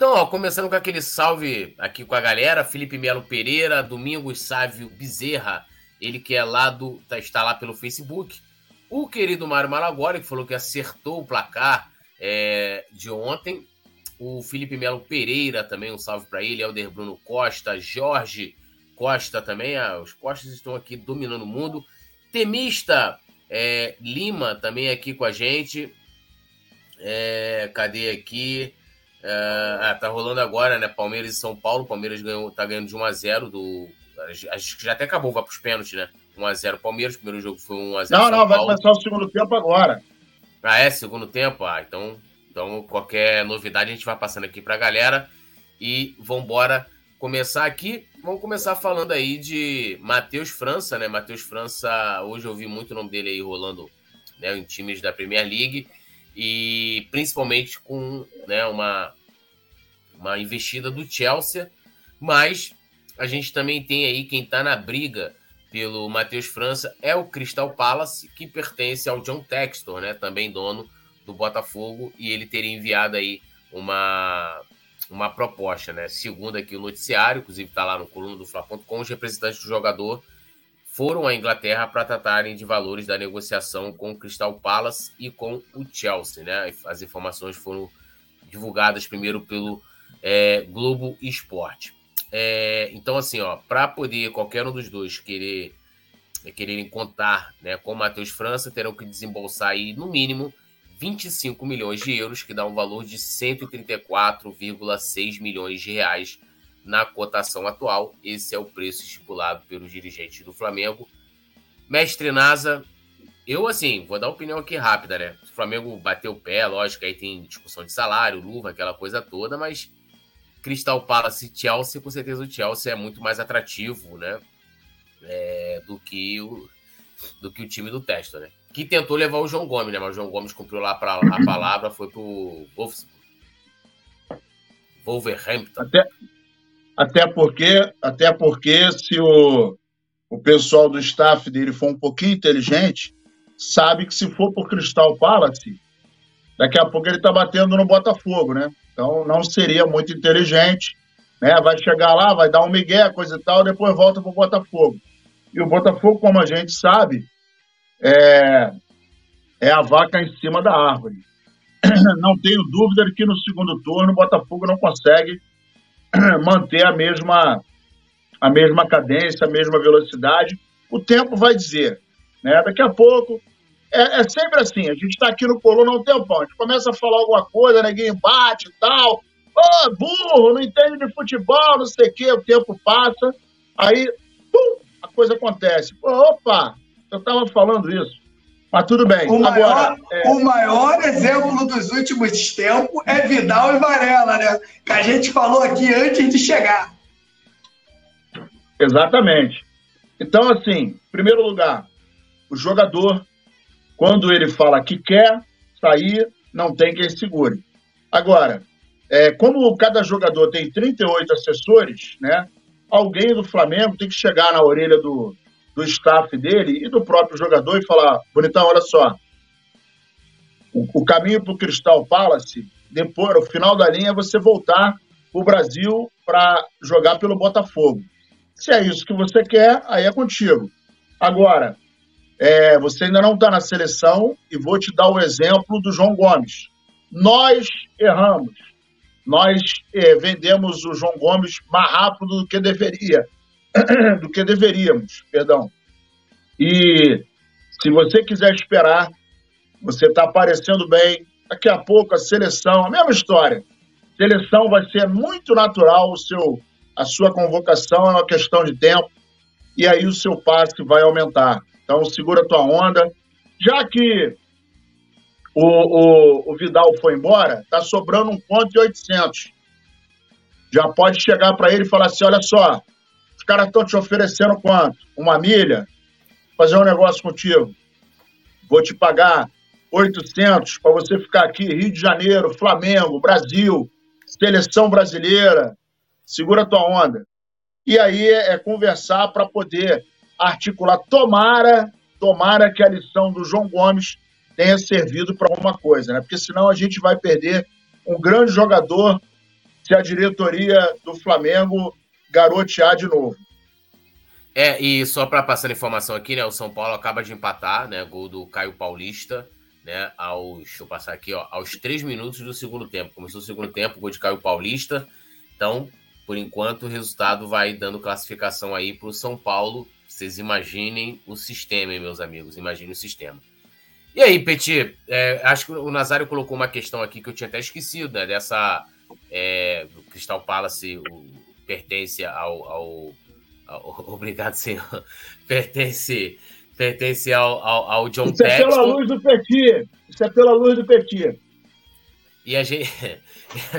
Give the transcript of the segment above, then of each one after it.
Então, ó, começando com aquele salve aqui com a galera, Felipe Melo Pereira, Domingos Sávio Bezerra, ele que é lá do, tá, está lá pelo Facebook. O querido Mário Malagori, que falou que acertou o placar é, de ontem. O Felipe Melo Pereira também, um salve para ele. Helder Bruno Costa, Jorge Costa também. Ah, os Costas estão aqui dominando o mundo. Temista é, Lima também aqui com a gente. É, cadê aqui? Ah, tá rolando agora, né? Palmeiras e São Paulo. Palmeiras ganhou, tá ganhando de 1 a 0 do. Acho que já até acabou, vai para os pênaltis, né? 1x0 Palmeiras. O primeiro jogo foi 1x0. Não, não, vai começar o segundo tempo agora. Ah, é? Segundo tempo? Ah, então, então qualquer novidade a gente vai passando aqui pra galera. E vambora começar aqui. Vamos começar falando aí de Matheus França, né? Matheus França, hoje eu vi muito o nome dele aí rolando né, em times da Premier League e principalmente com né, uma, uma investida do Chelsea, mas a gente também tem aí quem está na briga pelo Matheus França é o Crystal Palace, que pertence ao John Textor, né, também dono do Botafogo, e ele teria enviado aí uma, uma proposta, né? Segundo aqui o noticiário, inclusive está lá no coluna do Fla.com, os representantes do jogador foram à Inglaterra para tratarem de valores da negociação com o Crystal Palace e com o Chelsea, né? As informações foram divulgadas primeiro pelo é, Globo Esporte. É, então, assim, ó, para poder qualquer um dos dois querer quererem contar né, com o Matheus França, terão que desembolsar aí, no mínimo, 25 milhões de euros, que dá um valor de 134,6 milhões de reais na cotação atual. Esse é o preço estipulado pelos dirigentes do Flamengo. Mestre Nasa, eu, assim, vou dar opinião aqui rápida, né? O Flamengo bateu o pé, lógico, aí tem discussão de salário, luva, aquela coisa toda, mas Crystal Palace e Chelsea, com certeza o Chelsea é muito mais atrativo, né? É, do que o do que o time do Testo, né? Que tentou levar o João Gomes, né? Mas o João Gomes cumpriu lá pra, a palavra, foi pro Wolverhampton. Até, até porque, até porque se o, o pessoal do staff dele for um pouquinho inteligente, sabe que se for por Crystal Palace, daqui a pouco ele tá batendo no Botafogo, né? Então não seria muito inteligente, né? Vai chegar lá, vai dar um migué, coisa e tal, depois volta para o Botafogo. E o Botafogo, como a gente sabe, é, é a vaca em cima da árvore. Não tenho dúvida de que no segundo turno o Botafogo não consegue manter a mesma a mesma cadência, a mesma velocidade. O tempo vai dizer. Né? Daqui a pouco é, é sempre assim, a gente está aqui no Coluna há um tempão, a gente começa a falar alguma coisa, ninguém bate e tal, ô, oh, burro, não entende de futebol, não sei o quê, o tempo passa, aí, pum, a coisa acontece. Opa, eu estava falando isso. Mas tudo bem. O maior, Agora, é... o maior exemplo dos últimos tempos é Vidal e Varela, né? Que a gente falou aqui antes de chegar. Exatamente. Então, assim, em primeiro lugar, o jogador quando ele fala que quer sair, não tem quem segure. Agora, é, como cada jogador tem 38 assessores, né, alguém do Flamengo tem que chegar na orelha do, do staff dele e do próprio jogador e falar: bonitão, olha só, o, o caminho para o Crystal Palace, depois, no final da linha, é você voltar o Brasil para jogar pelo Botafogo. Se é isso que você quer, aí é contigo. Agora, é, você ainda não está na seleção e vou te dar o exemplo do João Gomes. Nós erramos. Nós é, vendemos o João Gomes mais rápido do que deveria, do que deveríamos, perdão. E se você quiser esperar, você está aparecendo bem. Daqui a pouco a seleção, a mesma história. Seleção vai ser muito natural o seu, a sua convocação é uma questão de tempo e aí o seu passe vai aumentar. Então, segura tua onda. Já que o, o, o Vidal foi embora, tá sobrando um ponto e 800. Já pode chegar para ele e falar assim: olha só, os caras estão te oferecendo quanto? Uma milha? Fazer um negócio contigo. Vou te pagar 800 para você ficar aqui, Rio de Janeiro, Flamengo, Brasil, seleção brasileira. Segura tua onda. E aí é, é conversar para poder articular. Tomara, tomara que a lição do João Gomes tenha servido para alguma coisa, né? Porque senão a gente vai perder um grande jogador se a diretoria do Flamengo garotear de novo. É, e só para passar a informação aqui, né? O São Paulo acaba de empatar, né? Gol do Caio Paulista, né? Aos, deixa eu passar aqui, ó, aos três minutos do segundo tempo. Começou o segundo tempo, gol de Caio Paulista. Então, por enquanto, o resultado vai dando classificação aí para o São Paulo. Vocês imaginem o sistema, hein, meus amigos? Imaginem o sistema. E aí, Petit, é, acho que o Nazário colocou uma questão aqui que eu tinha até esquecido, né? Dessa. É, o Crystal Palace o, pertence ao, ao Obrigado, senhor. Pertence, pertence ao, ao, ao John Isso é pela luz do Petit. Isso é pela luz do Petit. E a gente.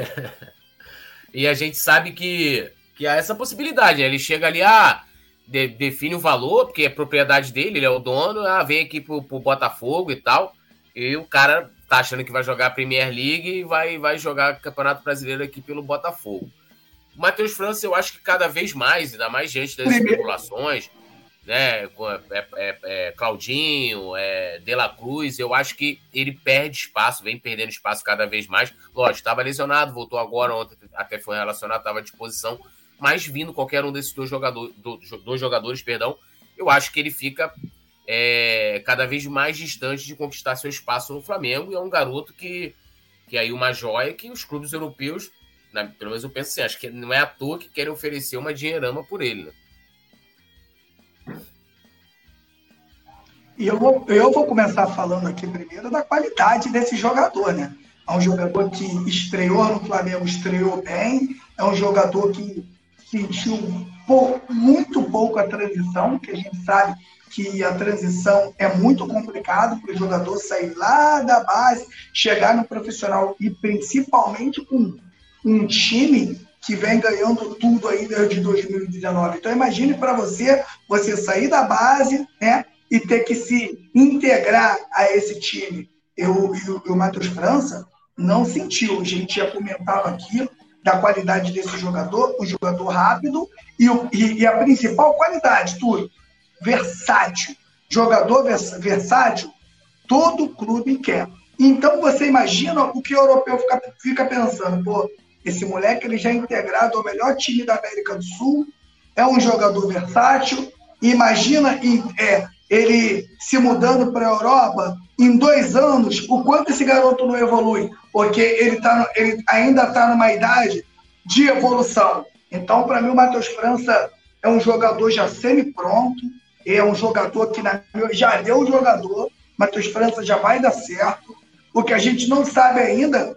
e a gente sabe que, que há essa possibilidade. Né? Ele chega ali, ah, de, define o valor, porque é propriedade dele, ele é o dono, ah, vem aqui pro, pro Botafogo e tal. E o cara tá achando que vai jogar a Premier League e vai, vai jogar Campeonato Brasileiro aqui pelo Botafogo. O Matheus França, eu acho que cada vez mais, ainda mais diante das especulações, né? É, é, é, Claudinho, é, De La Cruz, eu acho que ele perde espaço, vem perdendo espaço cada vez mais. Lógico, estava lesionado, voltou agora, ontem até foi relacionado, estava à disposição, mas vindo qualquer um desses dois, jogador, dois jogadores, perdão, eu acho que ele fica é, cada vez mais distante de conquistar seu espaço no Flamengo. E é um garoto que, que é aí uma joia que os clubes europeus pelo menos eu penso assim, acho que não é à toa que querem oferecer uma dinheirama por ele. Né? E eu vou, eu vou começar falando aqui primeiro da qualidade desse jogador, né? É um jogador que estreou no Flamengo, estreou bem, é um jogador que sentiu muito pouco a transição, que a gente sabe que a transição é muito complicado para o jogador sair lá da base, chegar no profissional e principalmente com um time que vem ganhando tudo aí desde 2019. Então imagine para você, você sair da base, né, e ter que se integrar a esse time. Eu e o, o Matheus França não sentiu. A gente já comentava aqui da qualidade desse jogador, um jogador rápido e, e, e a principal qualidade, tudo, versátil. Jogador vers, versátil, todo clube quer. Então você imagina o que o europeu fica, fica pensando, pô, esse moleque ele já é integrado ao melhor time da América do Sul, é um jogador versátil. Imagina é, ele se mudando para a Europa em dois anos, o quanto esse garoto não evolui, porque ele, tá, ele ainda está numa idade de evolução. Então, para mim, o Matheus França é um jogador já semi-pronto, é um jogador que na, já deu o jogador, Matheus França já vai dar certo. O que a gente não sabe ainda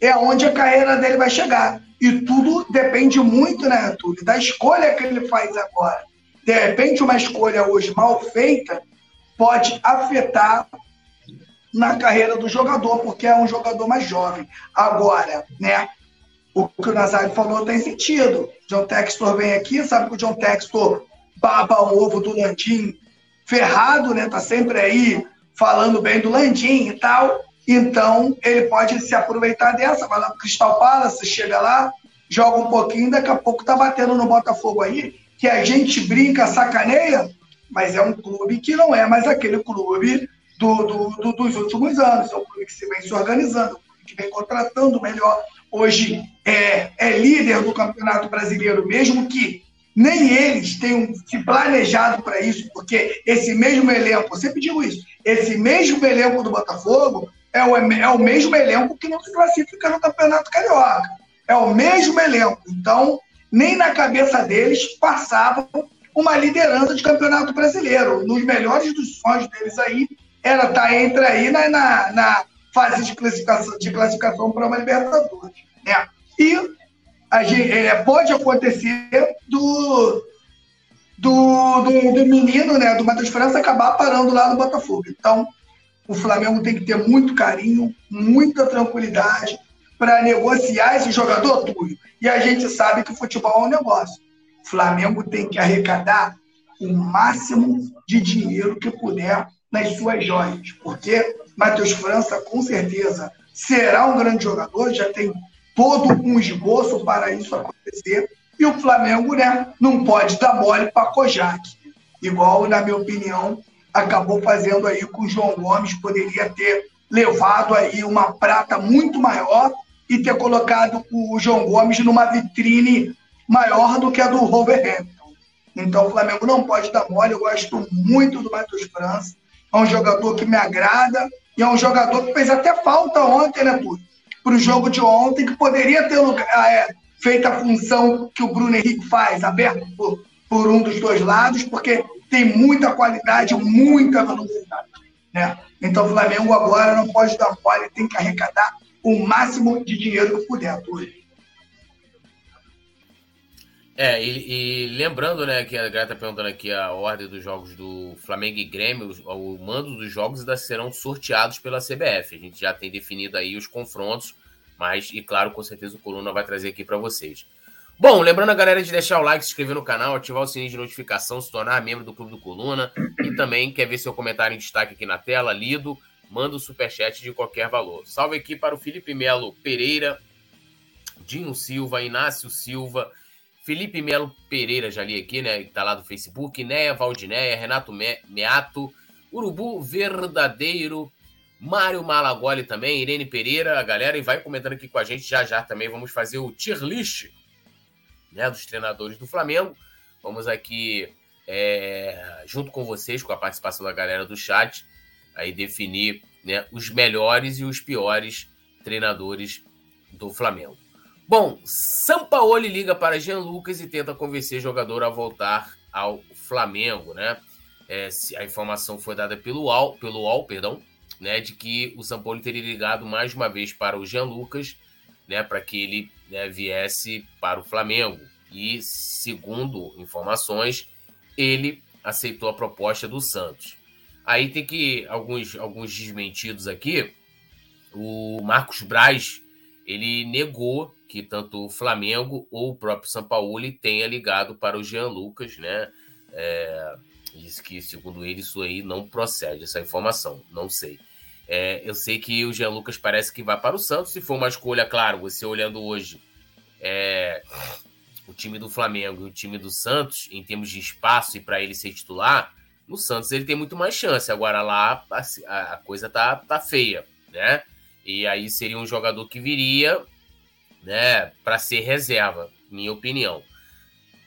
é onde a carreira dele vai chegar. E tudo depende muito, né, Túlio, da escolha que ele faz agora. De repente, uma escolha hoje mal feita pode afetar na carreira do jogador, porque é um jogador mais jovem. Agora, né, o que o Nazário falou tem sentido. John Textor vem aqui, sabe que o John Textor baba o ovo do Landim ferrado, né? Tá sempre aí falando bem do Landim e tal. Então, ele pode se aproveitar dessa, vai lá pro Cristal Palace, chega lá, joga um pouquinho, daqui a pouco tá batendo no Botafogo aí, que a gente brinca, sacaneia, mas é um clube que não é mais aquele clube do, do, do, dos últimos anos. É um clube que se vem se organizando, que vem contratando melhor. Hoje é, é líder do Campeonato Brasileiro, mesmo que nem eles tenham se planejado para isso, porque esse mesmo elenco, eu sempre digo isso, esse mesmo elenco do Botafogo é o, é o mesmo elenco que não se classifica no Campeonato Carioca. É o mesmo elenco. Então, nem na cabeça deles passava uma liderança de Campeonato Brasileiro. Nos melhores dos sonhos deles aí, era estar tá entre aí na, na, na fase de classificação, de classificação para uma Libertadores. Né? E a gente, é, pode acontecer do, do, do, do, menino, né, do Matheus França, acabar parando lá no Botafogo. Então, o Flamengo tem que ter muito carinho, muita tranquilidade para negociar esse jogador, Túlio. E a gente sabe que o futebol é um negócio. O Flamengo tem que arrecadar o máximo de dinheiro que puder nas suas joias, porque Matheus França, com certeza, será um grande jogador, já tem todo um esboço para isso acontecer. E o Flamengo né, não pode dar mole para Kojak. Igual, na minha opinião, acabou fazendo aí com o João Gomes, poderia ter levado aí uma prata muito maior e ter colocado o João Gomes numa vitrine maior do que a do Wolverhampton. Então o Flamengo não pode dar mole. Eu gosto muito do Matheus França. É um jogador que me agrada e é um jogador que fez até falta ontem, né, Para o jogo de ontem, que poderia ter ah, é, feito a função que o Bruno Henrique faz, aberto por, por um dos dois lados, porque tem muita qualidade, muita velocidade. Né? Então o Flamengo agora não pode dar mole, tem que arrecadar o máximo de dinheiro que puder, Túlio. É, e, e, lembrando, né, que a Greta tá perguntando aqui a ordem dos jogos do Flamengo e Grêmio, o, o mando dos jogos ainda serão sorteados pela CBF. A gente já tem definido aí os confrontos, mas, e claro, com certeza o Coluna vai trazer aqui para vocês. Bom, lembrando a galera de deixar o like, se inscrever no canal, ativar o sininho de notificação, se tornar membro do Clube do Coluna e também quer ver seu comentário em destaque aqui na tela, lido, manda o superchat de qualquer valor. Salve aqui para o Felipe Melo Pereira, Dinho Silva, Inácio Silva, Felipe Melo Pereira, já li aqui, né? Que tá lá do Facebook, Néia Valdinéia, Renato Me Meato, Urubu Verdadeiro, Mário Malagoli também, Irene Pereira, a galera, e vai comentando aqui com a gente já já também. Vamos fazer o tier list né, dos treinadores do Flamengo. Vamos aqui, é, junto com vocês, com a participação da galera do chat, aí definir né, os melhores e os piores treinadores do Flamengo. Bom, Sampaoli liga para Jean Lucas e tenta convencer o jogador a voltar ao Flamengo, né? É, a informação foi dada pelo UOL, pelo UOL, perdão, né, de que o Sampaoli teria ligado mais uma vez para o Jean Lucas, né, para que ele né, viesse para o Flamengo. E segundo informações, ele aceitou a proposta do Santos. Aí tem que alguns alguns desmentidos aqui. O Marcos Braz ele negou que tanto o Flamengo ou o próprio São Paulo tenha ligado para o Jean Lucas, né? É, diz que, segundo ele, isso aí não procede, essa informação, não sei. É, eu sei que o Jean Lucas parece que vai para o Santos, se for uma escolha, claro, você olhando hoje é, o time do Flamengo e o time do Santos, em termos de espaço e para ele ser titular, no Santos ele tem muito mais chance. Agora lá a, a coisa tá, tá feia, né? E aí seria um jogador que viria, né, para ser reserva, minha opinião.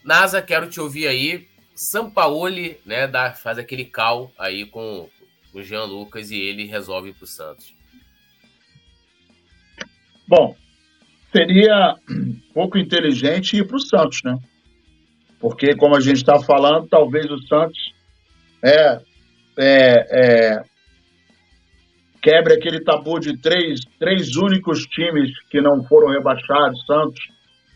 Nasa, quero te ouvir aí. Sampaoli, né, dá, faz aquele cal aí com o Jean Lucas e ele resolve para o Santos. Bom, seria pouco inteligente ir para o Santos, né? Porque, como a gente está falando, talvez o Santos é, é, é quebre aquele tabu de três, três únicos times que não foram rebaixados, Santos,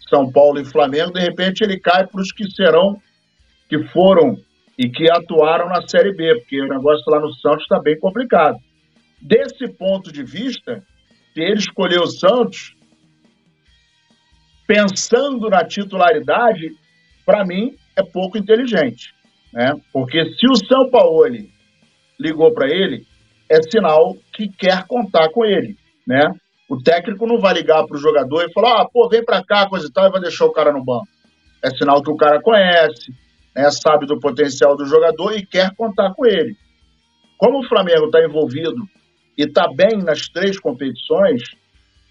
São Paulo e Flamengo, de repente ele cai para os que serão, que foram e que atuaram na Série B, porque o negócio lá no Santos está bem complicado. Desse ponto de vista, se ele escolher o Santos, pensando na titularidade, para mim é pouco inteligente. Né? Porque se o São Paulo ligou para ele, é sinal que quer contar com ele, né? O técnico não vai ligar para o jogador e falar, ah, pô, vem para cá, coisa e tal, e vai deixar o cara no banco. É sinal que o cara conhece, né, sabe do potencial do jogador e quer contar com ele. Como o Flamengo está envolvido e está bem nas três competições,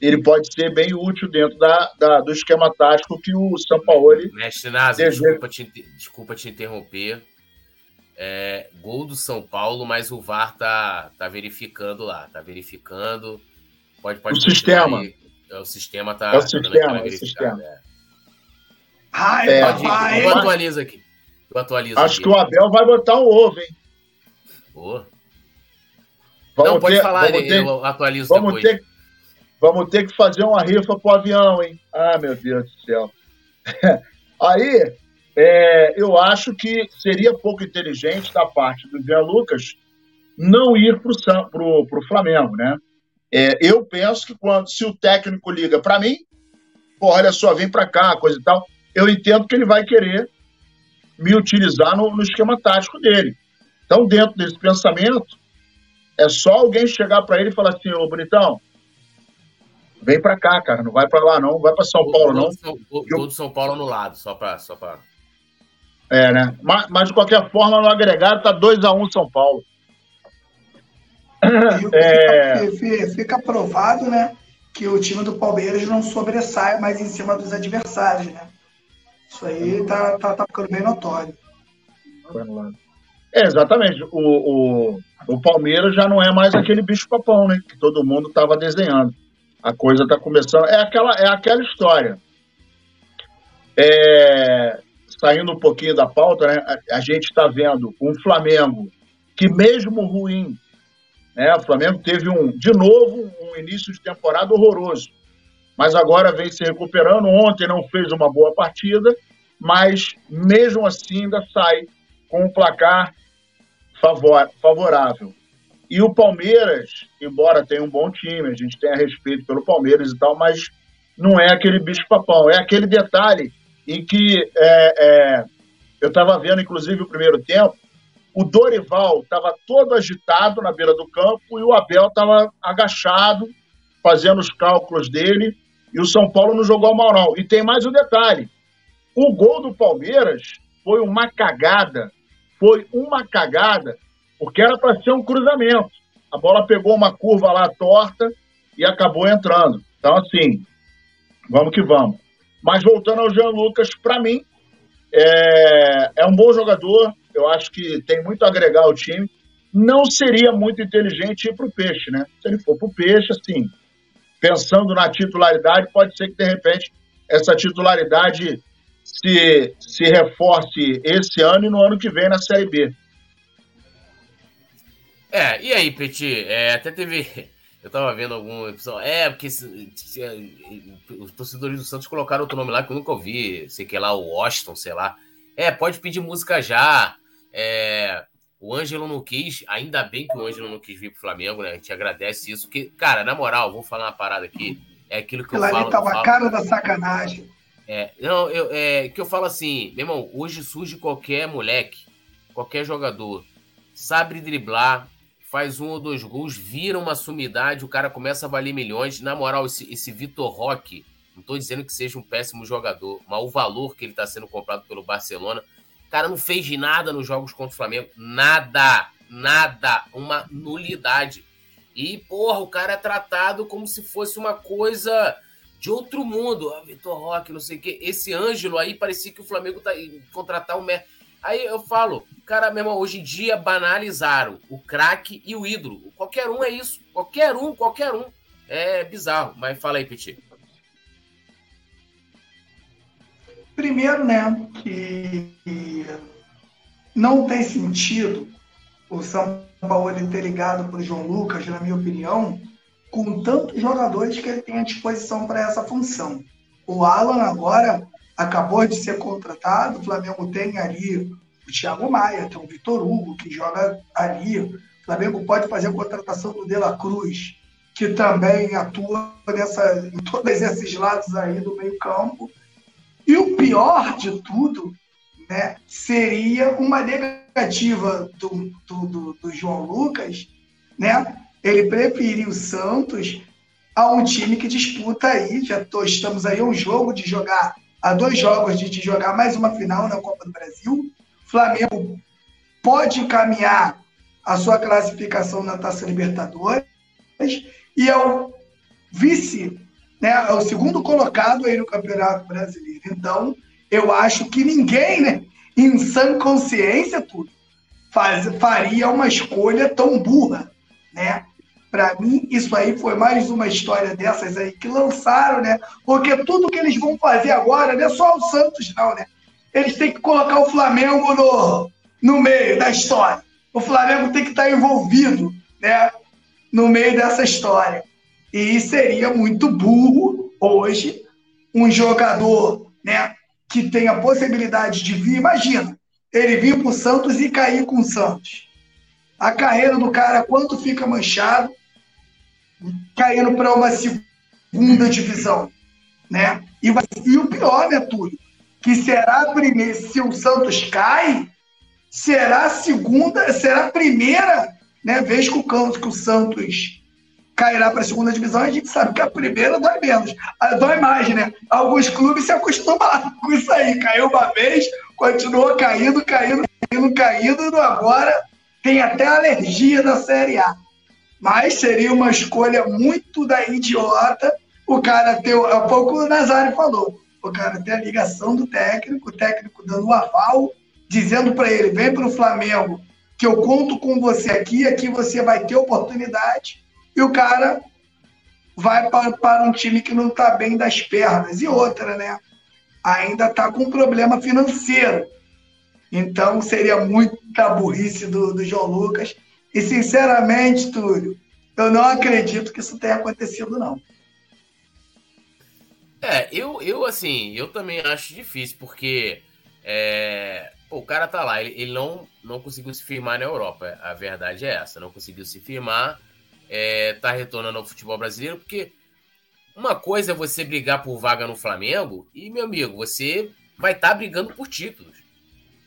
ele pode ser bem útil dentro da, da do esquema tático que o São Paulo. Mestre Nazi, desculpa, te, desculpa te interromper. É, gol do São Paulo, mas o VAR tá, tá verificando lá, tá verificando. Pode, pode o sistema. Aí. É, o sistema tá. É o sistema, é o sistema. É. Ai, é, papai. Eu atualizo aqui. Eu atualizo Acho aqui. que o Abel vai botar um ovo, hein? Oh. Não, pode ter, falar, ter, eu atualizo vamos depois. Ter, vamos ter que fazer uma rifa pro avião, hein? Ah, meu Deus do céu. Aí, é, eu acho que seria pouco inteligente da parte do Zé Lucas não ir para o Flamengo, né? É, eu penso que quando se o técnico liga para mim, pô, olha só, vem para cá, coisa e tal, eu entendo que ele vai querer me utilizar no, no esquema tático dele. Então, dentro desse pensamento, é só alguém chegar para ele e falar assim, ô bonitão, vem para cá, cara, não vai para lá não, vai para São Paulo não. O, o, o, São Paulo no lado, só para só para é, né? Mas, mas, de qualquer forma, no agregado tá 2x1 um São Paulo. É... Fica, fica provado, né? que o time do Palmeiras não sobressai mais em cima dos adversários, né? Isso aí tá, tá, tá ficando bem notório. É, exatamente. O, o, o Palmeiras já não é mais aquele bicho-papão, né? Que todo mundo estava desenhando. A coisa está começando. É aquela, é aquela história. É, saindo um pouquinho da pauta, né? A, a gente está vendo um Flamengo que, mesmo ruim, né? O Flamengo teve um, de novo, um início de temporada horroroso. Mas agora vem se recuperando. Ontem não fez uma boa partida, mas mesmo assim ainda sai com um placar favor, favorável. E o Palmeiras, embora tenha um bom time, a gente tenha respeito pelo Palmeiras e tal, mas não é aquele bicho-papão. É aquele detalhe em que é, é, eu estava vendo, inclusive, o primeiro tempo, o Dorival estava todo agitado na beira do campo e o Abel estava agachado, fazendo os cálculos dele, e o São Paulo não jogou mal, não. E tem mais um detalhe: o gol do Palmeiras foi uma cagada foi uma cagada, porque era para ser um cruzamento. A bola pegou uma curva lá torta e acabou entrando. Então, assim, vamos que vamos. Mas voltando ao Jean Lucas, para mim, é, é um bom jogador. Eu acho que tem muito a agregar ao time. Não seria muito inteligente ir para o peixe, né? Se ele for para o peixe, assim, pensando na titularidade, pode ser que de repente essa titularidade se, se reforce esse ano e no ano que vem na Série B. É, e aí, Petit? É, até teve. Eu tava vendo algum episódio. É, porque os torcedores do Santos colocaram outro nome lá que eu nunca ouvi. Sei que é lá, o Washington, sei lá. É, pode pedir música já. É, o Ângelo não quis, ainda bem que o Ângelo não quis vir pro Flamengo, né? A gente agradece isso. Porque, cara, na moral, vou falar uma parada aqui. É aquilo que eu falo. Ali tava a cara da sacanagem. É, não, eu, é, que eu falo assim, meu irmão, hoje surge qualquer moleque, qualquer jogador, sabe driblar, faz um ou dois gols, vira uma sumidade, o cara começa a valer milhões. Na moral, esse, esse Vitor Roque, não tô dizendo que seja um péssimo jogador, mas o valor que ele tá sendo comprado pelo Barcelona, cara não fez nada nos jogos contra o Flamengo, nada, nada, uma nulidade. E, porra, o cara é tratado como se fosse uma coisa de outro mundo. Ah, Vitor Roque, não sei o quê. Esse Ângelo aí parecia que o Flamengo tá contratar o Messi. Aí eu falo, cara, mesmo hoje em dia banalizaram o craque e o ídolo. Qualquer um é isso. Qualquer um, qualquer um. É bizarro. Mas fala aí, Petit. Primeiro, né, que não tem sentido o São Paulo ter ligado para o João Lucas, na minha opinião, com tantos jogadores que ele tem à disposição para essa função. O Alan agora acabou de ser contratado, o Flamengo tem ali o Thiago Maia, tem o Vitor Hugo, que joga ali. O Flamengo pode fazer a contratação do De La Cruz, que também atua nessa, em todos esses lados aí do meio campo. E o pior de tudo né, seria uma negativa do, do, do, João Lucas né, ele preferiu o Santos a um time que disputa aí, já tô, estamos aí um jogo de jogar, a dois jogos de, de jogar mais uma final na Copa do Brasil. Flamengo pode encaminhar a sua classificação na Taça Libertadores e é o vice, né, é o segundo colocado aí no Campeonato Brasileiro. Então, eu acho que ninguém, né, em sã consciência, tudo, faz, faria uma escolha tão burra, né? Para mim, isso aí foi mais uma história dessas aí que lançaram, né? Porque tudo que eles vão fazer agora não é só o Santos, não, né? Eles têm que colocar o Flamengo no, no meio da história. O Flamengo tem que estar envolvido, né? No meio dessa história. E seria muito burro hoje um jogador, né? Que tem a possibilidade de vir, imagina, ele vir para o Santos e cair com o Santos. A carreira do cara, quanto fica manchado, caindo para uma segunda divisão, né? E, e o pior, né, Túlio? Que será a primeira, se o Santos cai, será a segunda, será a primeira né, vez que o, que o Santos cairá para a segunda divisão, a gente sabe que a primeira dói menos. Dói mais, né? Alguns clubes se acostumam com isso aí. Caiu uma vez, continuou caindo, caindo, caindo, caindo, agora tem até alergia da Série A. Mas seria uma escolha muito da idiota o cara tem, há pouco o Nazário falou, o cara tem a ligação do técnico, o técnico dando o aval, dizendo para ele, vem para o Flamengo, que eu conto com você aqui, aqui você vai ter oportunidade, e o cara vai para, para um time que não está bem das pernas. E outra, né? Ainda está com um problema financeiro. Então seria muita burrice do, do João Lucas. E sinceramente, Túlio, eu não acredito que isso tenha acontecido, não. É, eu, eu assim, eu também acho difícil, porque é, o cara tá lá, ele, ele, não, não conseguiu se firmar na Europa. A verdade é essa, não conseguiu se firmar, é, tá retornando ao futebol brasileiro, porque uma coisa é você brigar por vaga no Flamengo, e, meu amigo, você vai estar tá brigando por títulos.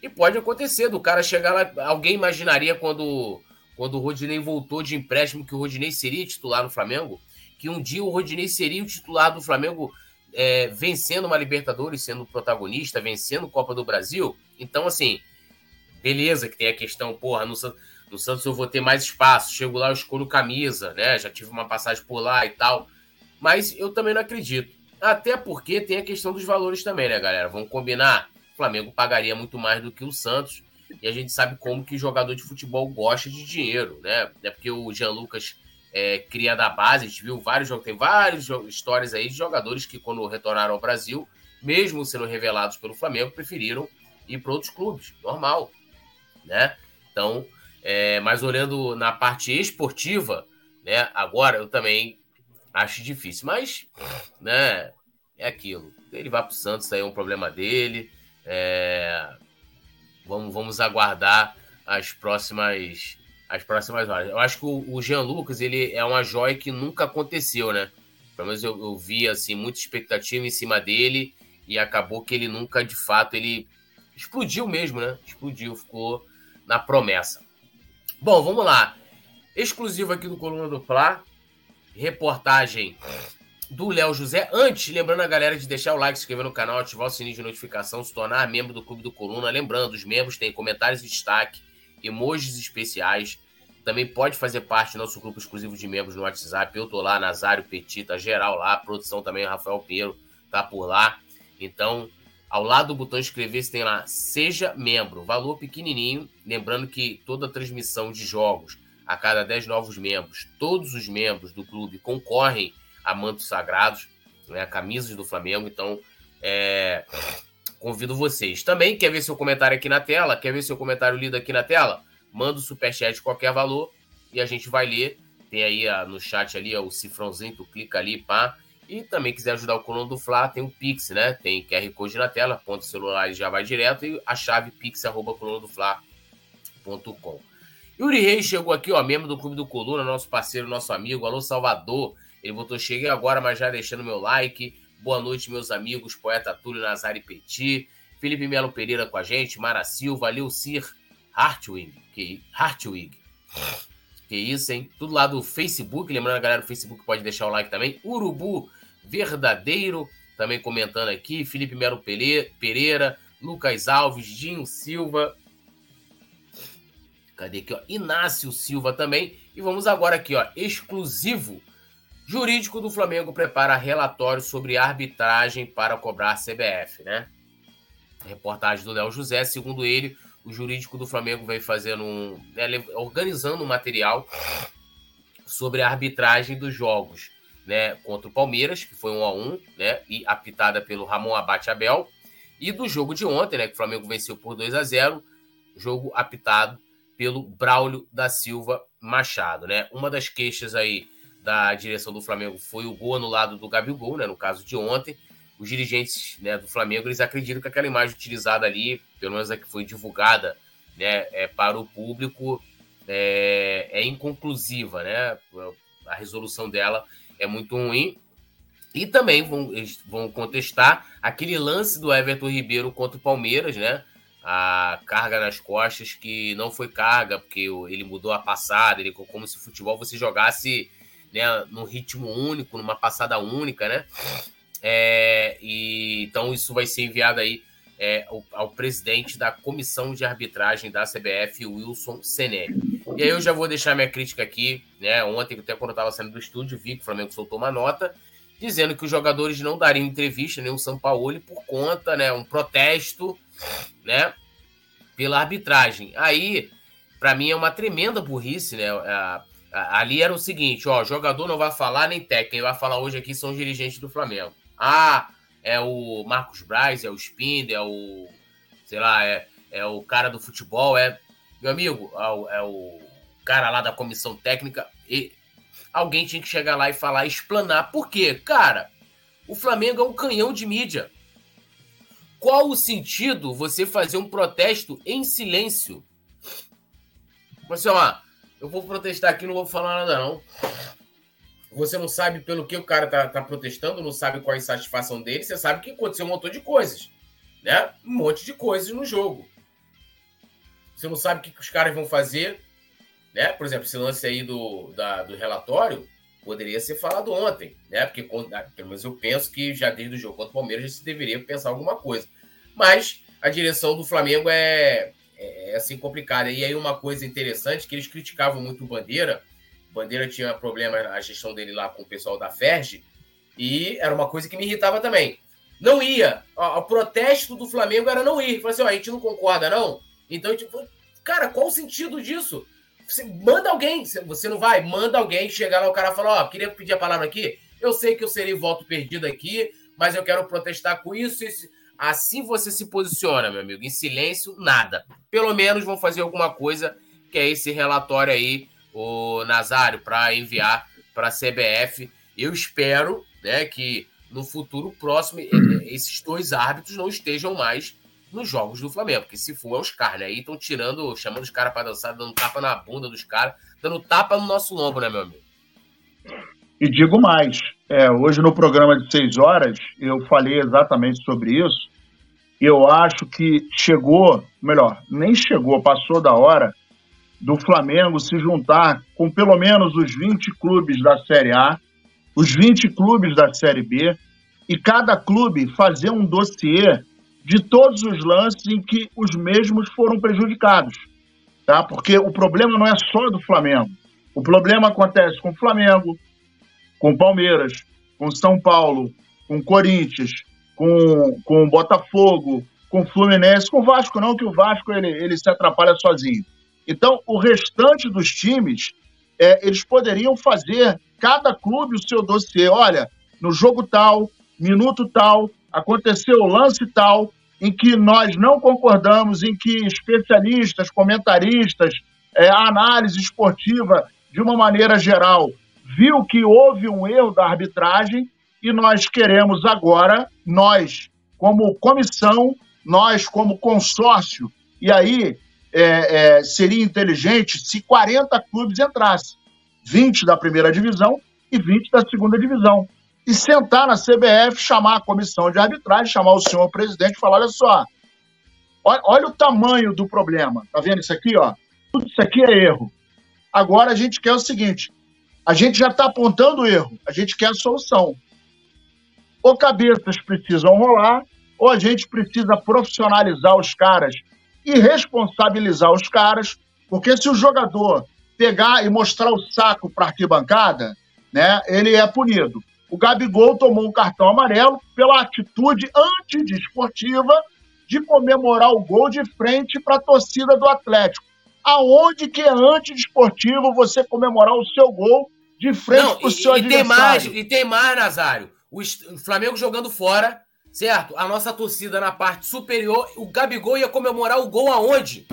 E pode acontecer do cara chegar lá. Alguém imaginaria quando, quando o Rodinei voltou de empréstimo que o Rodinei seria titular no Flamengo? Que um dia o Rodinei seria o titular do Flamengo é, vencendo uma Libertadores, sendo protagonista, vencendo Copa do Brasil? Então, assim, beleza que tem a questão, porra, no, no Santos eu vou ter mais espaço. Chego lá, eu escolho camisa, né? Já tive uma passagem por lá e tal. Mas eu também não acredito. Até porque tem a questão dos valores também, né, galera? Vamos combinar? O Flamengo pagaria muito mais do que o Santos. E a gente sabe como que jogador de futebol gosta de dinheiro, né? É porque o Jean Lucas é, cria da base, a gente viu vários jogos, tem várias histórias aí de jogadores que, quando retornaram ao Brasil, mesmo sendo revelados pelo Flamengo, preferiram ir para outros clubes. Normal, né? Então, é, mas olhando na parte esportiva, né? Agora eu também acho difícil, mas, né? É aquilo. Ele vai para o Santos, aí é um problema dele. É... Vamos, vamos aguardar as próximas as próximas horas. Eu acho que o, o Jean Lucas ele é uma joia que nunca aconteceu, né? Pelo menos eu, eu vi assim muita expectativa em cima dele e acabou que ele nunca de fato ele explodiu mesmo, né? Explodiu, ficou na promessa. Bom, vamos lá. Exclusivo aqui do Coluna do Fla, reportagem do Léo José. Antes, lembrando a galera de deixar o like, se inscrever no canal, ativar o sininho de notificação, se tornar membro do Clube do Coluna. Lembrando, os membros têm comentários e destaque, emojis especiais. Também pode fazer parte do nosso grupo exclusivo de membros no WhatsApp. Eu tô lá, Nazário Petit, tá geral lá. Produção também, Rafael Pinheiro, tá por lá. Então, ao lado do botão inscrever-se tem lá Seja Membro. Valor pequenininho. Lembrando que toda transmissão de jogos, a cada 10 novos membros, todos os membros do clube concorrem a mantos sagrados, né, camisas do Flamengo. Então, é, convido vocês. Também quer ver seu comentário aqui na tela? Quer ver seu comentário lido aqui na tela? Manda o superchat de qualquer valor e a gente vai ler. Tem aí a, no chat ali ó, o cifrãozinho, tu clica ali, pá. E também quiser ajudar o colono do Fla, tem o Pix, né? Tem QR Code na tela, ponto celular e já vai direto. E a chave pix, arroba colunadofla.com. Yuri Reis chegou aqui, ó, membro do Clube do Coluna, nosso parceiro, nosso amigo. Alô, Salvador. Ele botou, cheguei agora, mas já deixando meu like. Boa noite, meus amigos, poeta Túlio Nazari Petit, Felipe Melo Pereira com a gente, Mara Silva, Leucir Hartwig, que, Hartwig. Que isso, hein? Tudo lá do Facebook. Lembrando, galera do Facebook pode deixar o like também. Urubu Verdadeiro, também comentando aqui. Felipe Melo Pereira, Lucas Alves, Dinho Silva. Cadê aqui, ó? Inácio Silva também. E vamos agora aqui, ó. Exclusivo Jurídico do Flamengo prepara relatório sobre arbitragem para cobrar CBF, né? Reportagem do Léo José, segundo ele, o jurídico do Flamengo vem fazendo um. Né, organizando um material sobre a arbitragem dos jogos, né? Contra o Palmeiras, que foi um a um, né? E apitada pelo Ramon Abate Abel. E do jogo de ontem, né? Que o Flamengo venceu por 2 a 0 jogo apitado pelo Braulio da Silva Machado, né? Uma das queixas aí da direção do Flamengo foi o gol anulado do Gabigol, né, no caso de ontem. Os dirigentes né, do Flamengo eles acreditam que aquela imagem utilizada ali, pelo menos a que foi divulgada né, é, para o público, é, é inconclusiva. Né? A resolução dela é muito ruim. E também vão, vão contestar aquele lance do Everton Ribeiro contra o Palmeiras, né? A carga nas costas que não foi carga, porque ele mudou a passada, ele como se futebol você jogasse né, num ritmo único, numa passada única, né? É, e, então isso vai ser enviado aí é, ao, ao, presidente da comissão de arbitragem da CBF, Wilson Senelli. E aí eu já vou deixar minha crítica aqui, né? Ontem, até quando eu estava saindo do estúdio, vi que o Flamengo soltou uma nota dizendo que os jogadores não dariam entrevista, nem o São Paulo, por conta, né, um protesto, né, pela arbitragem. Aí, para mim, é uma tremenda burrice, né? A, ali era o seguinte, ó, jogador não vai falar nem técnico, quem vai falar hoje aqui são os dirigentes do Flamengo. Ah, é o Marcos Braz, é o Spinder, é o, sei lá, é, é o cara do futebol, é, meu amigo, é o, é o cara lá da comissão técnica, e alguém tinha que chegar lá e falar, explanar. Por quê? Cara, o Flamengo é um canhão de mídia. Qual o sentido você fazer um protesto em silêncio? Você, ó, eu vou protestar aqui, não vou falar nada, não. Você não sabe pelo que o cara tá, tá protestando, não sabe qual a insatisfação dele, você sabe que aconteceu um montão de coisas, né? Um monte de coisas no jogo. Você não sabe o que, que os caras vão fazer, né? Por exemplo, esse lance aí do, da, do relatório poderia ser falado ontem, né? Porque, ah, pelo menos eu penso que já desde o jogo contra o Palmeiras já se deveria pensar alguma coisa. Mas a direção do Flamengo é, é, é assim complicada. E aí uma coisa interessante que eles criticavam muito o Bandeira. O Bandeira tinha problema a gestão dele lá com o pessoal da Ferge e era uma coisa que me irritava também. Não ia. O, protesto do Flamengo era não ir. Falei assim, ó, a gente não concorda não. Então, tipo, cara, qual o sentido disso? Você manda alguém, você não vai, manda alguém chegar lá, o cara fala, ó, queria pedir a palavra aqui. Eu sei que eu serei voto perdido aqui, mas eu quero protestar com isso. isso. Assim você se posiciona, meu amigo. Em silêncio, nada. Pelo menos vão fazer alguma coisa, que é esse relatório aí, o Nazário, para enviar para a CBF. Eu espero né, que no futuro próximo esses dois árbitros não estejam mais nos jogos do Flamengo. Porque se for, é os caras, né? Aí estão tirando, chamando os caras para dançar, dando tapa na bunda dos caras, dando tapa no nosso lombo, né, meu amigo? E digo mais, é, hoje no programa de seis horas eu falei exatamente sobre isso. Eu acho que chegou, melhor, nem chegou, passou da hora do Flamengo se juntar com pelo menos os 20 clubes da Série A, os 20 clubes da Série B, e cada clube fazer um dossiê de todos os lances em que os mesmos foram prejudicados. Tá? Porque o problema não é só do Flamengo. O problema acontece com o Flamengo, com Palmeiras, com São Paulo, com Corinthians, com, com Botafogo, com Fluminense, com Vasco não, que o Vasco ele, ele se atrapalha sozinho. Então, o restante dos times, é, eles poderiam fazer, cada clube, o seu dossiê. Olha, no jogo tal, minuto tal, aconteceu o lance tal em que nós não concordamos, em que especialistas, comentaristas, é, análise esportiva, de uma maneira geral, viu que houve um erro da arbitragem e nós queremos agora, nós como comissão, nós como consórcio, e aí é, é, seria inteligente se 40 clubes entrassem, 20 da primeira divisão e 20 da segunda divisão e sentar na CBF, chamar a comissão de arbitragem, chamar o senhor presidente e falar: olha só, olha, olha, o tamanho do problema. Tá vendo isso aqui, ó? Tudo isso aqui é erro. Agora a gente quer o seguinte: a gente já está apontando o erro, a gente quer a solução. Ou cabeças precisam rolar, ou a gente precisa profissionalizar os caras e responsabilizar os caras, porque se o jogador pegar e mostrar o saco para arquibancada, né, ele é punido o Gabigol tomou um cartão amarelo pela atitude antidesportiva de comemorar o gol de frente para a torcida do Atlético. Aonde que é antidesportivo você comemorar o seu gol de frente para o seu e adversário? Tem mais, e tem mais, Nazário. O Flamengo jogando fora, certo? A nossa torcida na parte superior, o Gabigol ia comemorar o gol aonde?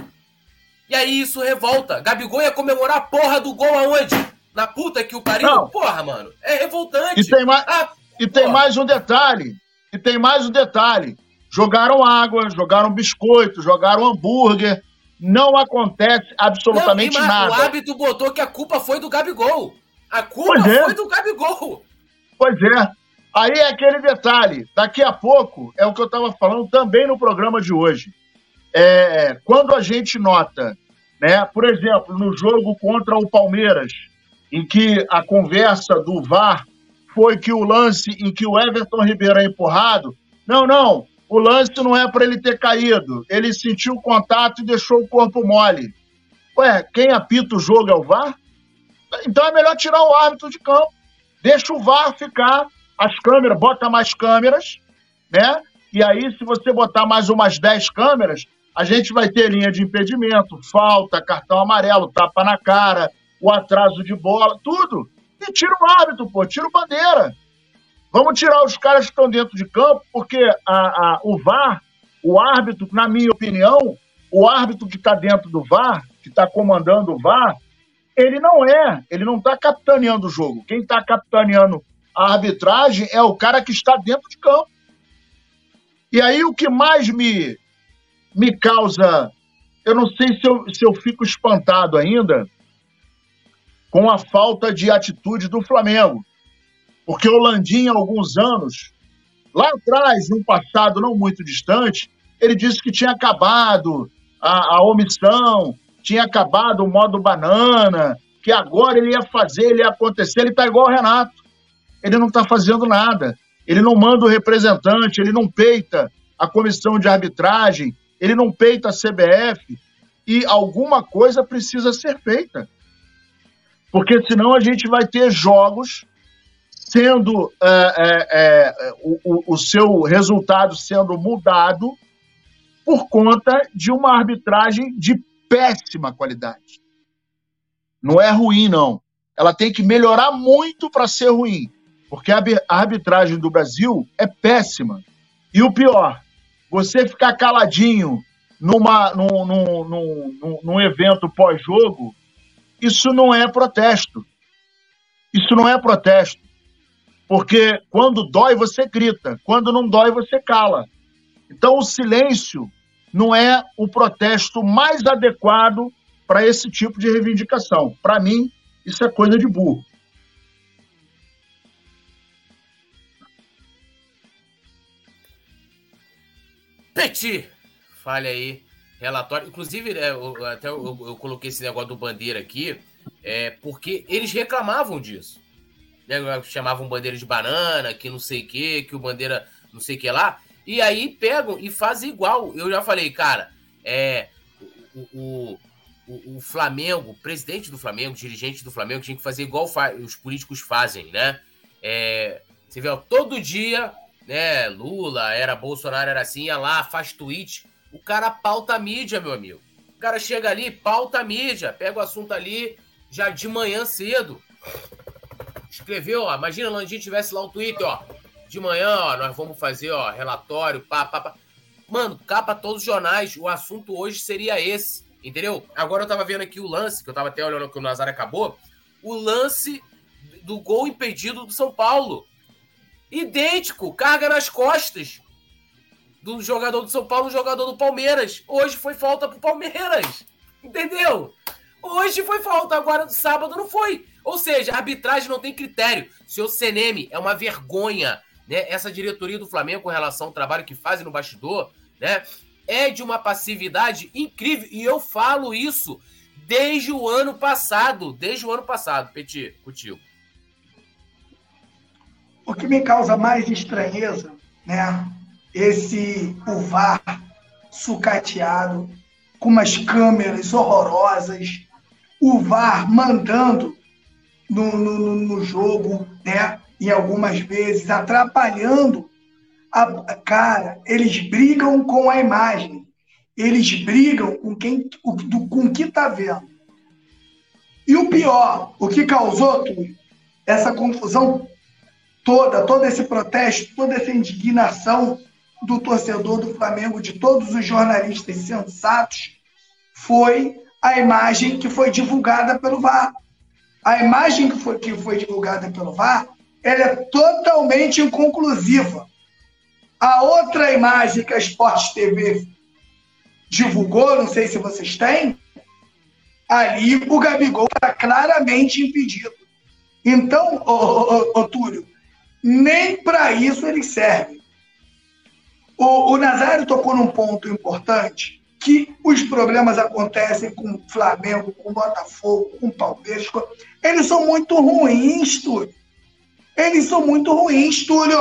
E aí isso revolta. Gabigol ia comemorar a porra do gol aonde? Na puta que o pariu? Não. Porra, mano. É revoltante. E tem, mais, ah, e tem mais um detalhe. E tem mais um detalhe. Jogaram água, jogaram biscoito, jogaram hambúrguer. Não acontece absolutamente Não, nada. O hábito botou que a culpa foi do Gabigol. A culpa é. foi do Gabigol. Pois é. Aí é aquele detalhe. Daqui a pouco, é o que eu estava falando também no programa de hoje. É, quando a gente nota, né, por exemplo, no jogo contra o Palmeiras, em que a conversa do VAR foi que o lance em que o Everton Ribeiro é empurrado. Não, não. O lance não é para ele ter caído. Ele sentiu o contato e deixou o corpo mole. Ué, quem apita o jogo é o VAR? Então é melhor tirar o árbitro de campo. Deixa o VAR ficar as câmeras, bota mais câmeras, né? E aí, se você botar mais umas 10 câmeras, a gente vai ter linha de impedimento, falta, cartão amarelo, tapa na cara, o atraso de bola, tudo. E tira o árbitro, pô, tira o bandeira. Vamos tirar os caras que estão dentro de campo, porque a, a, o VAR, o árbitro, na minha opinião, o árbitro que está dentro do VAR, que está comandando o VAR, ele não é, ele não está capitaneando o jogo. Quem está capitaneando a arbitragem é o cara que está dentro de campo. E aí o que mais me, me causa, eu não sei se eu, se eu fico espantado ainda com a falta de atitude do Flamengo. Porque o Landim, há alguns anos, lá atrás, num passado não muito distante, ele disse que tinha acabado a, a omissão, tinha acabado o modo banana, que agora ele ia fazer, ele ia acontecer. Ele está igual o Renato. Ele não está fazendo nada. Ele não manda o representante, ele não peita a comissão de arbitragem, ele não peita a CBF. E alguma coisa precisa ser feita. Porque senão a gente vai ter jogos sendo é, é, é, o, o seu resultado sendo mudado por conta de uma arbitragem de péssima qualidade. Não é ruim, não. Ela tem que melhorar muito para ser ruim, porque a arbitragem do Brasil é péssima. E o pior, você ficar caladinho numa, num, num, num, num evento pós-jogo, isso não é protesto. Isso não é protesto. Porque quando dói, você grita. Quando não dói, você cala. Então, o silêncio não é o protesto mais adequado para esse tipo de reivindicação. Para mim, isso é coisa de burro. Petit, fale aí, relatório. Inclusive, é, eu, até eu, eu, coloquei esse negócio do bandeira aqui, é, porque eles reclamavam disso. Né? Chamavam bandeira de banana, que não sei o que, que o bandeira não sei o que lá. E aí pegam e fazem igual. Eu já falei, cara, é o, o, o Flamengo, o presidente do Flamengo, dirigente do Flamengo, tinha que fazer igual os políticos fazem, né? É, você vê, ó, todo dia, né? Lula era Bolsonaro, era assim, ia lá, faz tweet. O cara pauta a mídia, meu amigo. O cara chega ali, pauta a mídia, pega o assunto ali já de manhã cedo. Escreveu, ó. Imagina a gente tivesse lá um Twitter, ó de manhã, ó, nós vamos fazer, ó, relatório, pá, pá, pá. Mano, capa todos os jornais, o assunto hoje seria esse, entendeu? Agora eu tava vendo aqui o lance, que eu tava até olhando que o Nazar acabou, o lance do gol impedido do São Paulo. Idêntico, carga nas costas do jogador do São Paulo, do jogador do Palmeiras. Hoje foi falta pro Palmeiras. Entendeu? Hoje foi falta, agora do sábado não foi. Ou seja, a arbitragem não tem critério. Seu CNM é uma vergonha né, essa diretoria do Flamengo com relação ao trabalho que fazem no bastidor, né, é de uma passividade incrível. E eu falo isso desde o ano passado. Desde o ano passado, Petit, contigo. O que me causa mais estranheza, né? Esse o VAR sucateado, com umas câmeras horrorosas, o VAR mandando no, no, no jogo, né? e algumas vezes atrapalhando a cara. Eles brigam com a imagem, eles brigam com quem, com o que está vendo. E o pior, o que causou tudo, essa confusão toda, todo esse protesto, toda essa indignação do torcedor do Flamengo, de todos os jornalistas sensatos, foi a imagem que foi divulgada pelo VAR. A imagem que foi, que foi divulgada pelo VAR ela é totalmente inconclusiva. A outra imagem que a Sport TV divulgou, não sei se vocês têm, ali o Gabigol está claramente impedido. Então, ô, ô, ô, Túlio, nem para isso ele serve. O, o Nazário tocou num ponto importante, que os problemas acontecem com o Flamengo, com o Botafogo, com o Palmeiras. Eles são muito ruins, Túlio. Eles são muito ruins, Túlio.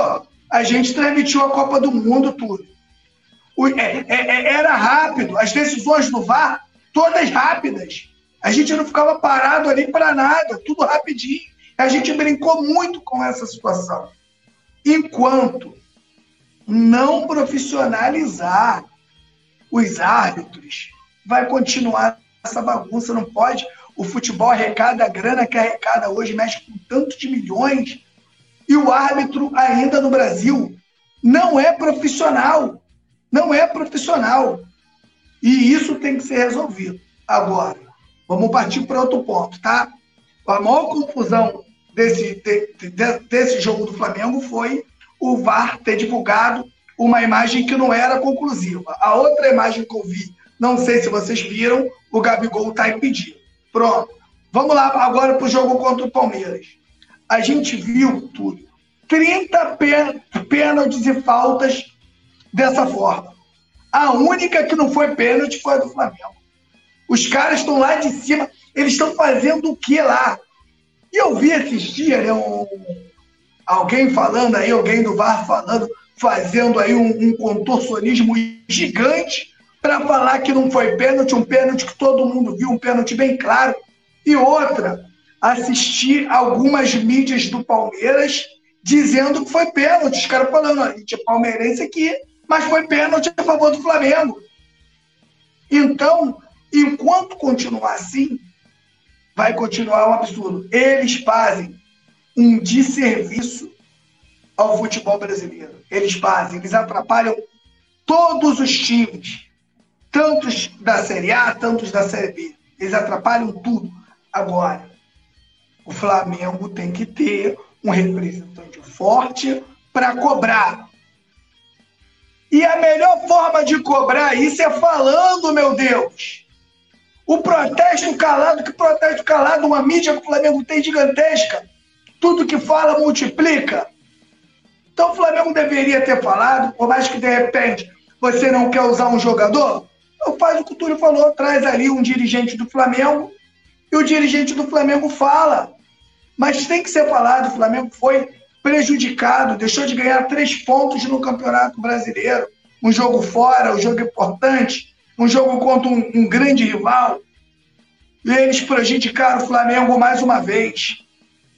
A gente transmitiu a Copa do Mundo, Túlio. É, é, é, era rápido. As decisões do VAR, todas rápidas. A gente não ficava parado ali para nada, tudo rapidinho. A gente brincou muito com essa situação. enquanto não profissionalizar os árbitros, vai continuar essa bagunça. Não pode. O futebol arrecada a grana que arrecada hoje, mexe com tanto de milhões. E o árbitro, ainda no Brasil, não é profissional. Não é profissional. E isso tem que ser resolvido. Agora, vamos partir para outro ponto, tá? A maior confusão desse, de, de, desse jogo do Flamengo foi o VAR ter divulgado uma imagem que não era conclusiva. A outra imagem que eu vi, não sei se vocês viram, o Gabigol está impedido. Pronto. Vamos lá agora para o jogo contra o Palmeiras. A gente viu tudo. 30 pênaltis e faltas dessa forma. A única que não foi pênalti foi a do Flamengo. Os caras estão lá de cima, eles estão fazendo o que lá? E eu vi esses dias né, um, alguém falando aí, alguém do VAR falando, fazendo aí um, um contorcionismo gigante para falar que não foi pênalti, um pênalti que todo mundo viu, um pênalti bem claro. E outra, assistir algumas mídias do Palmeiras dizendo que foi pênalti. Os caras falando, a gente é palmeirense aqui, mas foi pênalti a favor do Flamengo. Então, enquanto continuar assim, vai continuar um absurdo. Eles fazem um desserviço ao futebol brasileiro. Eles fazem, eles atrapalham todos os times, tantos da Série A, tantos da Série B. Eles atrapalham tudo. Agora, o Flamengo tem que ter um representante forte para cobrar. E a melhor forma de cobrar isso é falando, meu Deus. O protesto calado, que protesto calado, uma mídia que o Flamengo tem gigantesca. Tudo que fala multiplica. Então o Flamengo deveria ter falado, por mais que de repente você não quer usar um jogador, então faz o que o Túlio falou, traz ali um dirigente do Flamengo e o dirigente do Flamengo fala. Mas tem que ser falado, o Flamengo foi prejudicado, deixou de ganhar três pontos no Campeonato Brasileiro. Um jogo fora, um jogo importante um jogo contra um, um grande rival, e eles prejudicaram o Flamengo mais uma vez.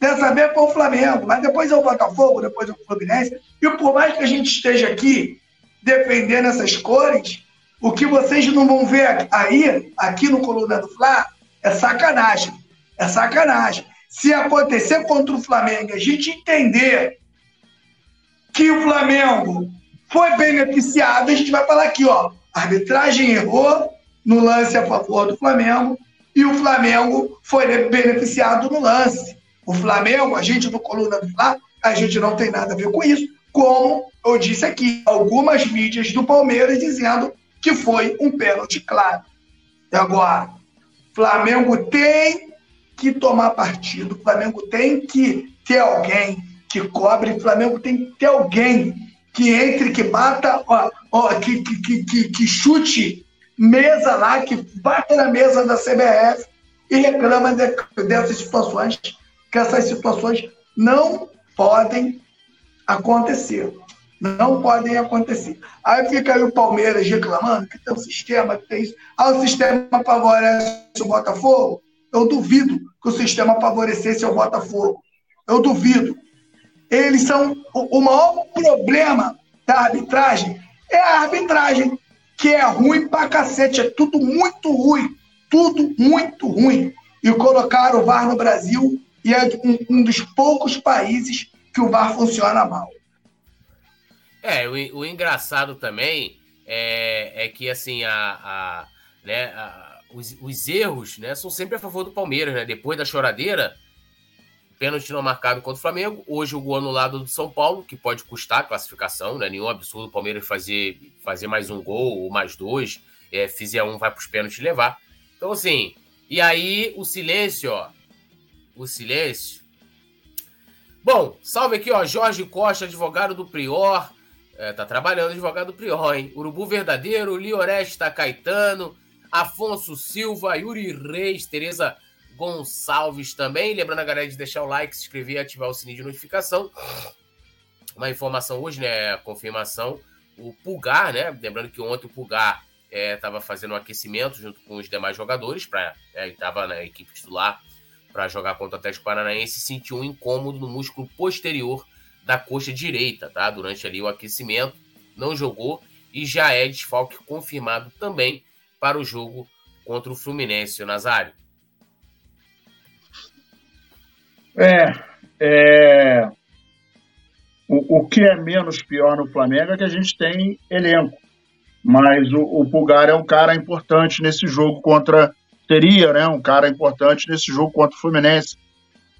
Dessa vez foi o Flamengo, mas depois é o Botafogo, depois é o Fluminense. E por mais que a gente esteja aqui defendendo essas cores, o que vocês não vão ver aí, aqui no Coluna do Fla, é sacanagem. É sacanagem. Se acontecer contra o Flamengo, a gente entender que o Flamengo foi beneficiado, a gente vai falar aqui, ó. Arbitragem errou no lance a favor do Flamengo e o Flamengo foi beneficiado no lance. O Flamengo, a gente do Coluna Fla, a gente não tem nada a ver com isso, como eu disse aqui, algumas mídias do Palmeiras dizendo que foi um pênalti claro. E agora, Flamengo tem que tomar partido, Flamengo tem que ter alguém que cobre, Flamengo tem que ter alguém que entre, que bata, ó, ó, que, que, que, que chute mesa lá, que bata na mesa da CBF e reclama de, dessas situações, que essas situações não podem acontecer. Não podem acontecer. Aí fica aí o Palmeiras reclamando que tem um sistema, que tem isso. Ah, o sistema favorece o Botafogo? Eu duvido que o sistema favorecesse o Botafogo. Eu duvido eles são o maior problema da arbitragem é a arbitragem, que é ruim pra cacete, é tudo muito ruim, tudo muito ruim. E colocaram o VAR no Brasil e é um, dos poucos países que o VAR funciona mal. É, o, o engraçado também é, é, que assim a, a né, a, os, os, erros né, são sempre a favor do Palmeiras, né? Depois da choradeira, pênalti não marcado contra o Flamengo. Hoje o gol anulado do São Paulo, que pode custar a classificação, né? Nenhum absurdo o Palmeiras fazer, fazer mais um gol ou mais dois. É, fizer um, vai para os pênaltis levar. Então, assim, e aí o silêncio, ó. O silêncio. Bom, salve aqui, ó. Jorge Costa, advogado do Prior. É, tá trabalhando, advogado do Prior, hein? Urubu Verdadeiro, Lioresta Caetano, Afonso Silva, Yuri Reis, Tereza Gonçalves também. Lembrando a galera de deixar o like, se inscrever e ativar o sininho de notificação. Uma informação hoje, né? Confirmação. O Pulgar, né? Lembrando que ontem o Pulgar estava é, fazendo um aquecimento junto com os demais jogadores, para é, estava na equipe titular para jogar contra o Atlético Paranaense, sentiu um incômodo no músculo posterior da coxa direita, tá? Durante ali o aquecimento, não jogou e já é desfalque confirmado também para o jogo contra o Fluminense, o Nazário. É, é... O, o que é menos pior no Flamengo é que a gente tem elenco. Mas o, o Pulgar é um cara importante nesse jogo contra. Teria, né? Um cara importante nesse jogo contra o Fluminense.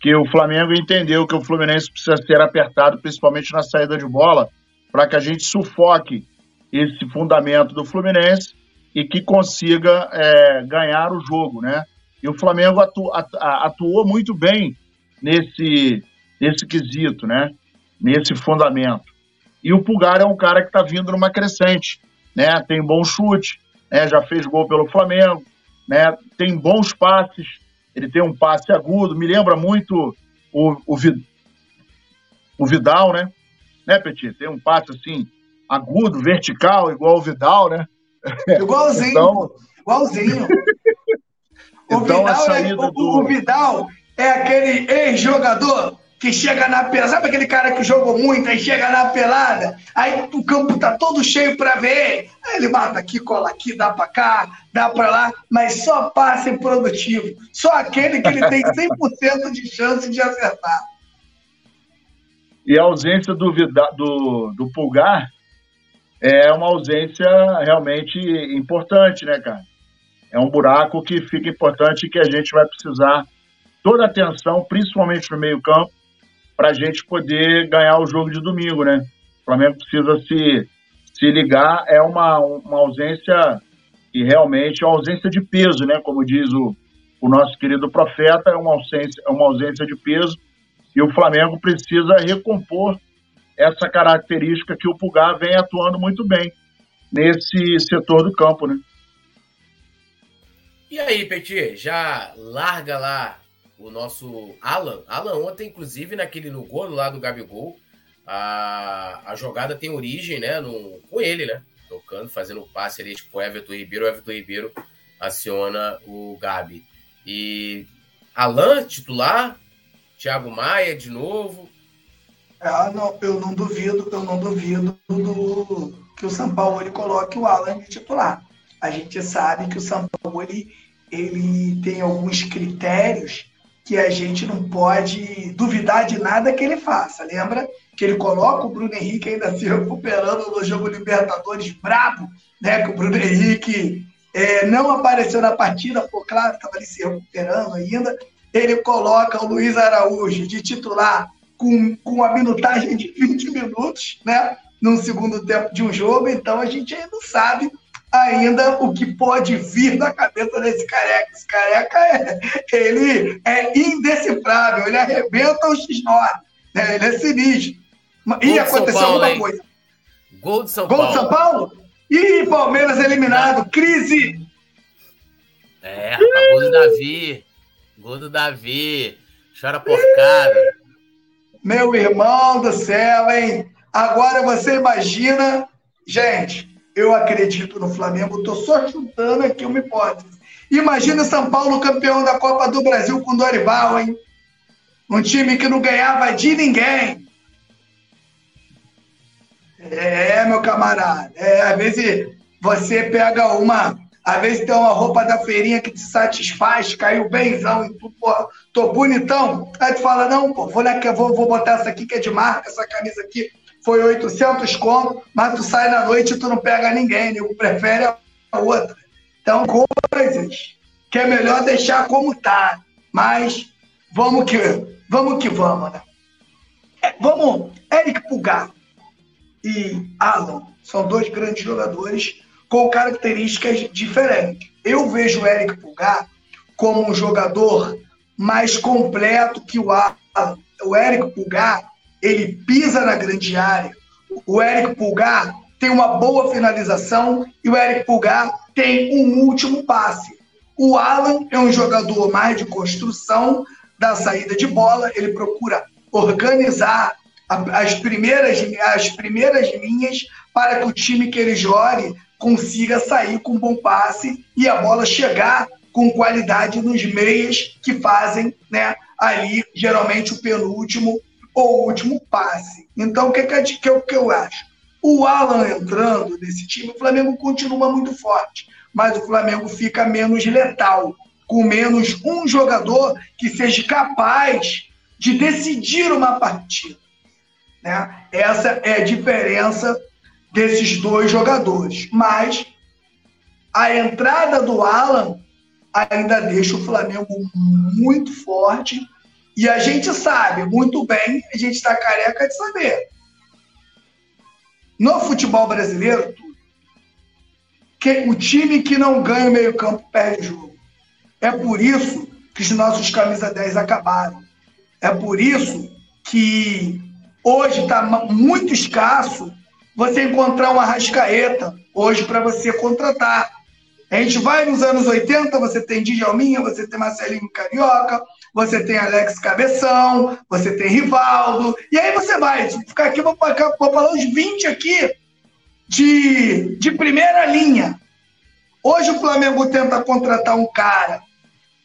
Que o Flamengo entendeu que o Fluminense precisa ser apertado, principalmente na saída de bola, para que a gente sufoque esse fundamento do Fluminense e que consiga é, ganhar o jogo, né? E o Flamengo atu, atu, atuou muito bem nesse, nesse quesito, né? Nesse fundamento. E o Pulgar é um cara que está vindo numa crescente, né? Tem bom chute, né? Já fez gol pelo Flamengo, né? Tem bons passes, ele tem um passe agudo, me lembra muito o, o, o Vidal, né? Né, Petit? Tem um passe assim agudo, vertical, igual o Vidal, né? Igualzinho. então... Igualzinho. O, então, Vidal é, o, do... o Vidal é aquele ex-jogador que chega na pelada. Sabe aquele cara que jogou muito, aí chega na pelada, aí o campo tá todo cheio para ver. Aí ele mata aqui, cola aqui, dá para cá, dá para lá, mas só passe produtivo. Só aquele que ele tem 100% de chance de acertar. E a ausência do, do, do Pulgar é uma ausência realmente importante, né, cara? É um buraco que fica importante e que a gente vai precisar toda a atenção, principalmente no meio-campo, para a gente poder ganhar o jogo de domingo, né? O Flamengo precisa se, se ligar, é uma, uma ausência e realmente é uma ausência de peso, né? Como diz o, o nosso querido profeta, é uma ausência, é uma ausência de peso e o Flamengo precisa recompor essa característica que o Pulgar vem atuando muito bem nesse setor do campo, né? E aí, Petit, já larga lá o nosso Alan. Alan ontem, inclusive, naquele no gol lá do Gabigol, a, a jogada tem origem, né, no, com ele, né? Tocando, fazendo o passe ali, tipo, Everton Ribeiro, Everton Ribeiro aciona o Gabi. E Alan, titular, Thiago Maia de novo, ah, não, eu não duvido, eu não duvido do, que o São Paulo ele coloque o Alan de titular. A gente sabe que o São Paulo ele, ele tem alguns critérios que a gente não pode duvidar de nada que ele faça. Lembra que ele coloca o Bruno Henrique ainda se recuperando no jogo Libertadores brabo, né? Que o Bruno Henrique é, não apareceu na partida, por claro, estava ali se recuperando ainda. Ele coloca o Luiz Araújo de titular com, com a minutagem de 20 minutos, né? No segundo tempo de um jogo, então a gente ainda não sabe ainda o que pode vir da cabeça desse careca. Esse careca é, ele é indecifrável, ele arrebenta o X9, né? ele é sinistro. E aconteceu Paulo, alguma hein? coisa. Gol de São Gol Paulo. Gol de São Paulo? Ih, Palmeiras eliminado, crise! É, rapaz, gol do Davi. Gol do Davi. Chora porcada. Meu irmão do céu, hein? Agora você imagina. Gente, eu acredito no Flamengo, estou só chutando aqui uma hipótese. Imagina São Paulo campeão da Copa do Brasil com Dorival, hein? Um time que não ganhava de ninguém. É, meu camarada. É, às vezes você pega uma às vezes tem uma roupa da feirinha que te satisfaz, caiu benzão e tu, pô, tô bonitão. Aí tu fala, não, pô, vou, vou, vou botar essa aqui que é de marca, essa camisa aqui foi 800 conto, mas tu sai na noite e tu não pega ninguém, nego prefere a outra. Então, coisas que é melhor deixar como tá. Mas vamos que vamos, que vamos né? É, vamos, Eric Pulgar e Alan são dois grandes jogadores com características diferentes. Eu vejo o Eric Pulgar como um jogador mais completo que o Alan. O Eric Pulgar, ele pisa na grande área. O Eric Pulgar tem uma boa finalização e o Eric Pulgar tem um último passe. O Alan é um jogador mais de construção da saída de bola, ele procura organizar as primeiras, as primeiras linhas para que o time que ele jogue consiga sair com bom passe e a bola chegar com qualidade nos meias que fazem, né, ali geralmente o penúltimo ou o último passe. Então, o que, que, que, que, que eu acho? O Alan entrando nesse time, o Flamengo continua muito forte, mas o Flamengo fica menos letal, com menos um jogador que seja capaz de decidir uma partida. Né? Essa é a diferença desses dois jogadores. Mas a entrada do Alan ainda deixa o Flamengo muito forte. E a gente sabe muito bem, a gente está careca de saber. No futebol brasileiro, que o time que não ganha o meio-campo perde o jogo. É por isso que os nossos camisa 10 acabaram. É por isso que hoje está muito escasso você encontrar uma rascaeta hoje para você contratar. A gente vai nos anos 80, você tem Djalminha, você tem Marcelinho Carioca, você tem Alex Cabeção, você tem Rivaldo, e aí você vai, ficar aqui, vou, vou falar uns 20 aqui de, de primeira linha. Hoje o Flamengo tenta contratar um cara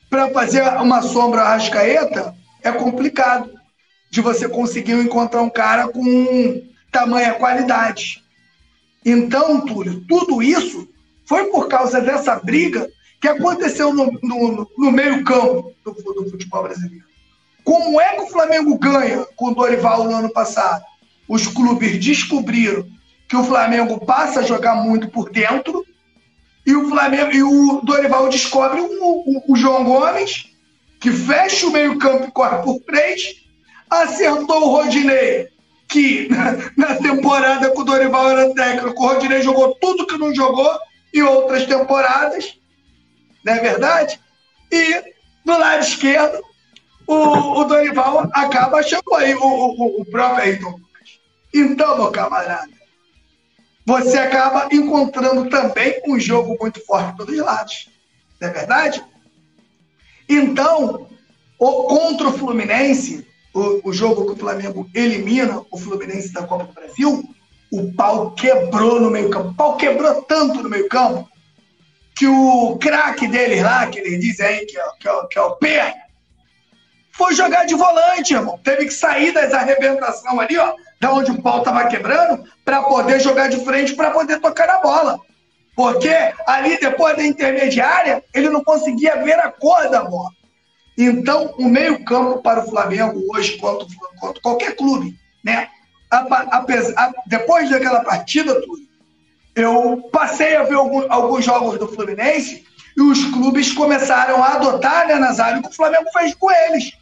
para fazer uma sombra rascaeta, é complicado de você conseguir encontrar um cara com tamanha qualidade. Então, Túlio, tudo isso foi por causa dessa briga que aconteceu no, no, no meio-campo do, do, futebol brasileiro. Como é que o Flamengo ganha com o Dorival no ano passado? Os clubes descobriram que o Flamengo passa a jogar muito por dentro e o Flamengo e o Dorival descobre o, o, o João Gomes que fecha o meio-campo e corre por três, acertou o Rodinei que na temporada que o Dorival era técnico, o Rodinei jogou tudo que não jogou em outras temporadas, não é verdade? E do lado esquerdo, o, o Dorival acaba achando aí o, o, o próprio Ayrton Lucas. Então, meu camarada, você acaba encontrando também um jogo muito forte dos lados, não é verdade? Então, o, contra o Fluminense, o, o jogo que o Flamengo elimina o Fluminense da Copa do Brasil, o pau quebrou no meio-campo. O pau quebrou tanto no meio-campo que o craque deles lá, que eles dizem aí que é, que é, que é o Pé, foi jogar de volante, irmão. Teve que sair das arrebentações ali, ó, da onde o pau tava quebrando, para poder jogar de frente, para poder tocar na bola. Porque ali, depois da intermediária, ele não conseguia ver a cor da bola. Então, o meio-campo para o Flamengo hoje, quanto, quanto qualquer clube, né? Apesar, depois daquela partida, tudo, eu passei a ver alguns, alguns jogos do Fluminense e os clubes começaram a adotar, né, Nazário, o que o Flamengo fez com eles.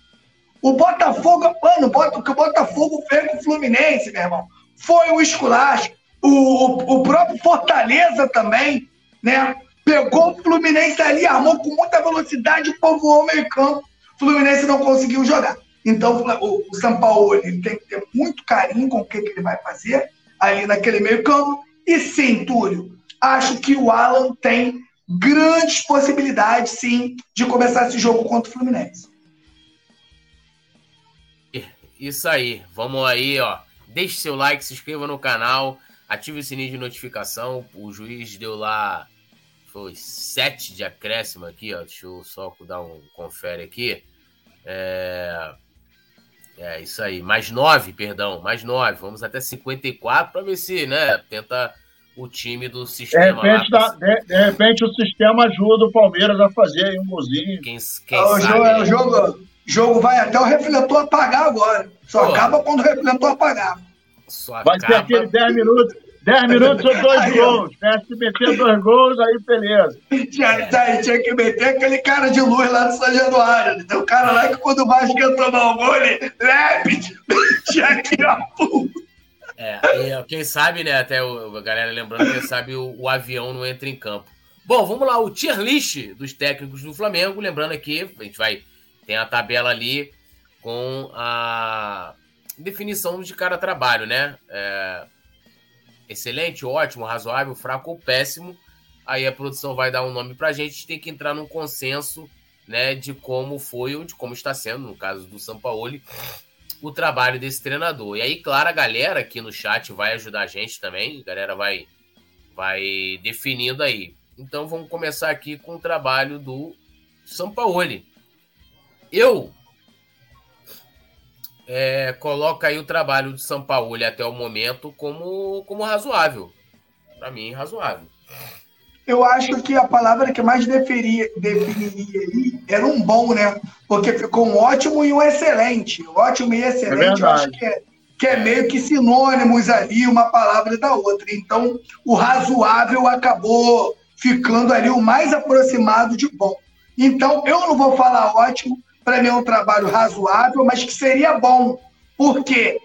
O Botafogo, mano, o que o Botafogo fez com o Fluminense, meu irmão, foi esculacho. O, o, o próprio Fortaleza também, né? Pegou o Fluminense ali, armou com muita velocidade, povoou o meio campo. O Fluminense não conseguiu jogar. Então, o São Paulo ele tem que ter muito carinho com o que, que ele vai fazer ali naquele meio campo. E sim, Túlio, acho que o Alan tem grandes possibilidades, sim, de começar esse jogo contra o Fluminense. Isso aí. Vamos aí, ó. Deixe seu like, se inscreva no canal, ative o sininho de notificação. O juiz deu lá foi sete de acréscimo aqui, ó. Deixa eu só dar um confere aqui. É, é isso aí. Mais nove, perdão, mais nove. Vamos até 54 para ver se, né, tenta o time do sistema. De repente, lá, de, de, repente o sistema ajuda o Palmeiras a fazer aí um golzinho. Quem, quem ah, o, jogo, o jogo, jogo vai até o refletor apagar agora. Só Pô. acaba quando o refletor apagar. Só vai acaba... ter aquele 10 minutos. 10 minutos ou dois aí, gols. Né? Se meter dois gols, aí beleza. Tinha, tá, tinha que meter aquele cara de luz lá do São Januário. Tem um cara lá que quando o Vasco ia tomar o gol, ele. Lépide! Tinha aqui, ó. É, e, quem sabe, né? Até o, a galera lembrando, quem sabe o, o, avião não entra em campo. Bom, vamos lá, o tier list dos técnicos do Flamengo. Lembrando aqui, a gente vai. Tem a tabela ali com a definição de cada trabalho, né? É, excelente, ótimo, razoável, fraco ou péssimo. Aí a produção vai dar um nome gente, a gente tem que entrar num consenso, né, de como foi ou de como está sendo, no caso do Sampaoli, o trabalho desse treinador. E aí, claro, a galera aqui no chat vai ajudar a gente também, a galera vai vai definindo aí. Então vamos começar aqui com o trabalho do Sampaoli. Eu é, coloca aí o trabalho de São Paulo até o momento como, como razoável. Para mim, razoável. Eu acho que a palavra que mais definiria, definiria aí era um bom, né? Porque ficou um ótimo e um excelente. Ótimo e excelente, é eu acho que é, que é meio que sinônimos ali, uma palavra da outra. Então, o razoável acabou ficando ali o mais aproximado de bom. Então, eu não vou falar ótimo, para mim é um trabalho razoável, mas que seria bom, porque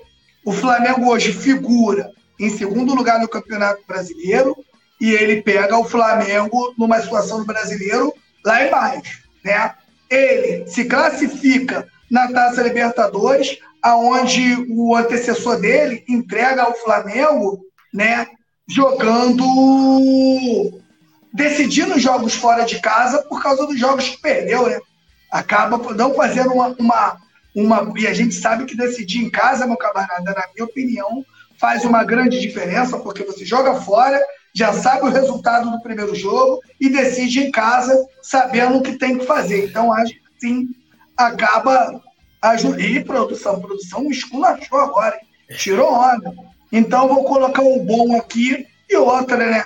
o Flamengo hoje figura em segundo lugar no Campeonato Brasileiro e ele pega o Flamengo numa situação do brasileiro lá embaixo, né? Ele se classifica na Taça Libertadores, aonde o antecessor dele entrega ao Flamengo, né, jogando decidindo jogos fora de casa por causa dos jogos que perdeu, né? Acaba não fazendo uma, uma, uma. E a gente sabe que decidir em casa, meu camarada, na minha opinião, faz uma grande diferença, porque você joga fora, já sabe o resultado do primeiro jogo e decide em casa, sabendo o que tem que fazer. Então, acho que sim, acaba. E produção, produção me esculachou agora, hein? tirou onda. Então, vou colocar o bom aqui e outra, né?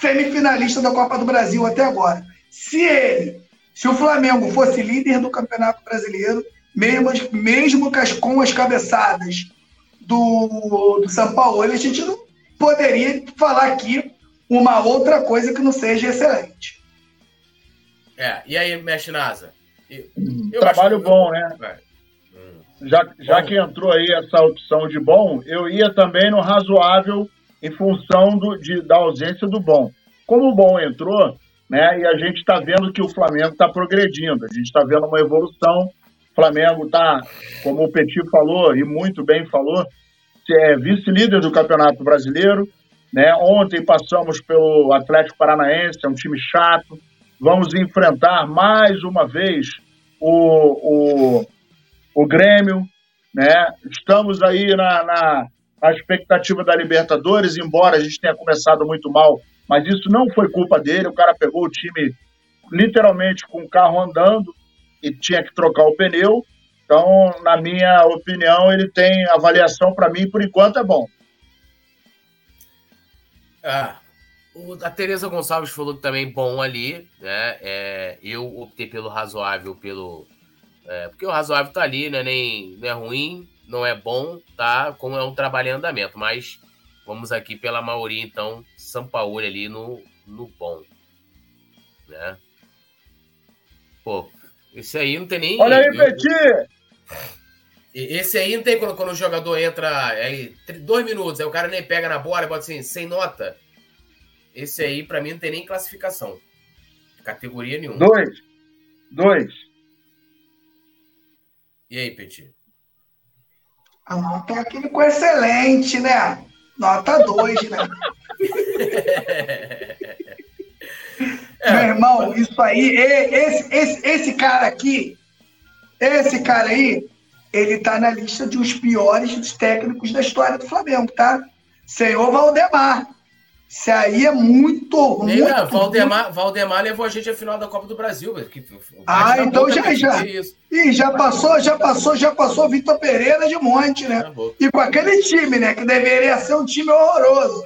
semifinalista da Copa do Brasil até agora. Se ele, se o Flamengo fosse líder do Campeonato Brasileiro, mesmo, mesmo com as cabeçadas do, do São Paulo, a gente não poderia falar aqui uma outra coisa que não seja excelente. É, e aí, Mestre Nasa? Trabalho bom, né? Hum. Já, já que entrou aí essa opção de bom, eu ia também no razoável em função do, de, da ausência do bom. Como o bom entrou, né, e a gente está vendo que o Flamengo está progredindo, a gente está vendo uma evolução. O Flamengo está, como o Petit falou, e muito bem falou, é vice-líder do Campeonato Brasileiro. Né? Ontem passamos pelo Atlético Paranaense, é um time chato. Vamos enfrentar mais uma vez o, o, o Grêmio. Né? Estamos aí na, na a expectativa da Libertadores, embora a gente tenha começado muito mal, mas isso não foi culpa dele. O cara pegou o time literalmente com o carro andando e tinha que trocar o pneu. Então, na minha opinião, ele tem avaliação para mim, por enquanto é bom. Ah, a Tereza Gonçalves falou que também bom ali, né? É, eu optei pelo razoável, pelo. É, porque o razoável tá ali, né? Nem, não é ruim, não é bom, tá? Como é um trabalho em andamento, mas vamos aqui pela maioria, então, São Paulo ali no, no bom, né? Pô, esse aí não tem nem. Olha aí, Petit! Esse aí não tem quando, quando o jogador entra aí, dois minutos, aí o cara nem pega na bola e bota assim, sem nota. Esse aí, para mim, não tem nem classificação. Categoria nenhuma. Dois. Dois. E aí, Petit? A nota técnico excelente, né? Nota 2, né? é, Meu irmão, isso aí, esse, esse, esse cara aqui, esse cara aí, ele tá na lista de os piores dos técnicos da história do Flamengo, tá? Senhor Valdemar. Isso aí é muito, Nem, muito Valdemar, Valdemar levou a gente à final da Copa do Brasil. Que, ah, então já, já. Ih, já passou, já passou, já passou Vitor Pereira de monte, né? e com aquele time, né? Que deveria ser um time horroroso.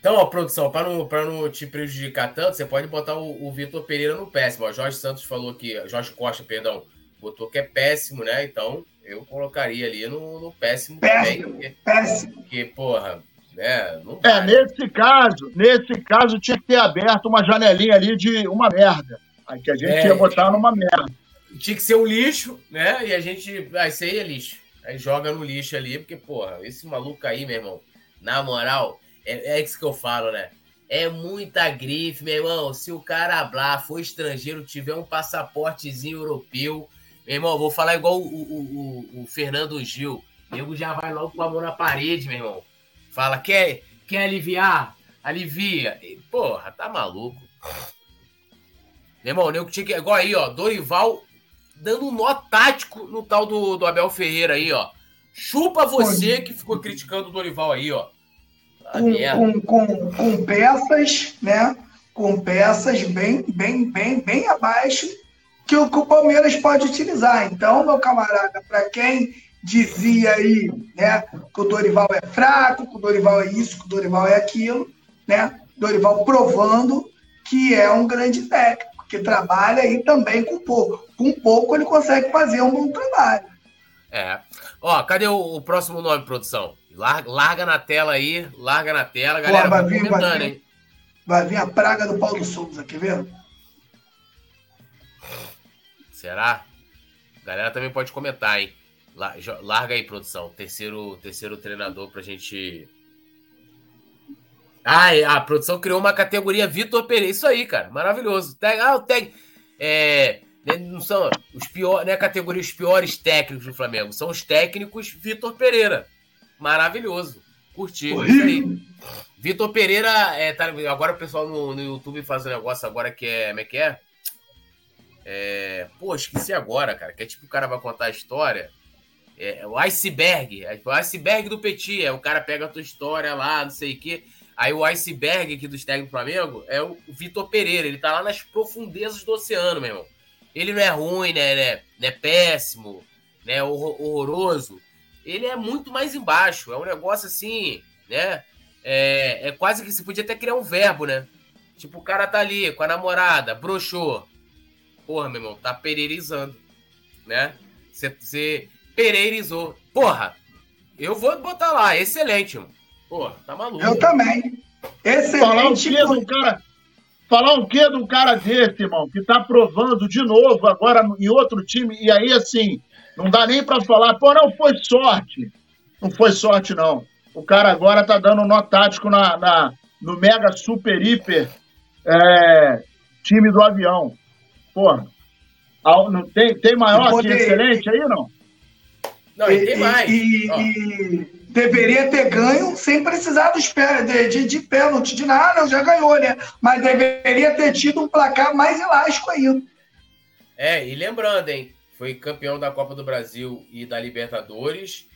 Então, ó, produção, para não, não te prejudicar tanto, você pode botar o, o Vitor Pereira no péssimo. O Jorge Santos falou que. Jorge Costa, perdão, botou que é péssimo, né? Então, eu colocaria ali no, no péssimo, péssimo também. Porque, péssimo. Porque, porra, né? Não é, nesse caso, nesse caso tinha que ter aberto uma janelinha ali de uma merda. Aí que a gente é, ia botar numa merda. Tinha que ser um lixo, né? E a gente. Ah, isso aí é lixo. Aí joga no lixo ali, porque, porra, esse maluco aí, meu irmão, na moral, é, é isso que eu falo, né? É muita grife, meu irmão. Se o cara hablar, for estrangeiro, tiver um passaportezinho europeu, meu irmão, vou falar igual o, o, o, o Fernando Gil. Nego já vai logo com a mão na parede, meu irmão. Fala, quer, quer aliviar? Alivia. E, porra, tá maluco. Meu irmão, o nego tinha que. Igual aí, ó. Dorival dando um nó tático no tal do, do Abel Ferreira aí, ó. Chupa você que ficou criticando o Dorival aí, ó. Com, com, com, com, peças, né? Com peças bem, bem, bem, bem abaixo que o, que o Palmeiras pode utilizar. Então, meu camarada, para quem dizia aí né, que o Dorival é fraco, que o Dorival é isso, que o Dorival é aquilo, né? Dorival provando que é um grande técnico, que trabalha aí também com pouco. Com pouco ele consegue fazer um bom trabalho. É. Ó, cadê o, o próximo nome, produção? Larga, larga, na tela aí, larga na tela, galera. Pô, vai, vir, vai, vir, vai vir a praga do Paulo Souza, quer ver? Será? A galera também pode comentar, hein? Larga aí, produção. Terceiro, terceiro treinador pra gente. Ah, a produção criou uma categoria Vitor Pereira. Isso aí, cara. Maravilhoso. Ah, o tag. É, né, não são os piores, né? Categoria os piores técnicos do Flamengo. São os técnicos Vitor Pereira. Maravilhoso. Curti. Vitor Pereira, é, tá, agora o pessoal no, no YouTube faz um negócio agora que é. Como é que é? É? Pô, esqueci agora, cara. Que é tipo o cara vai contar a história. É, o iceberg. É, o iceberg do Petit. É o cara pega a tua história lá, não sei o quê. Aí o iceberg aqui do técnicos do Flamengo é o Vitor Pereira. Ele tá lá nas profundezas do oceano, meu irmão. Ele não é ruim, né? Não é, não é péssimo, né? Horroroso. Ele é muito mais embaixo. É um negócio assim, né? É, é quase que se podia até criar um verbo, né? Tipo, o cara tá ali com a namorada, broxou. Porra, meu irmão, tá pereirizando, né? Você pereirizou. Porra, eu vou botar lá, excelente, mano. Porra, tá maluco. Eu também. Excelente. Falar o quê do cara, falar o quê de um cara desse, irmão, que tá provando de novo agora em outro time, e aí, assim, não dá nem para falar, pô, não foi sorte. Não foi sorte, não. O cara agora tá dando nó tático na, na no mega super hiper é, time do avião. Porra. Não, tem, tem maior que excelente aí, não? Não, e, tem mais. E, e, deveria ter ganho sem precisar dos pé, de, de, de pênalti, de nada, já ganhou, né? Mas deveria ter tido um placar mais elástico ainda. É, e lembrando, hein? Foi campeão da Copa do Brasil e da Libertadores.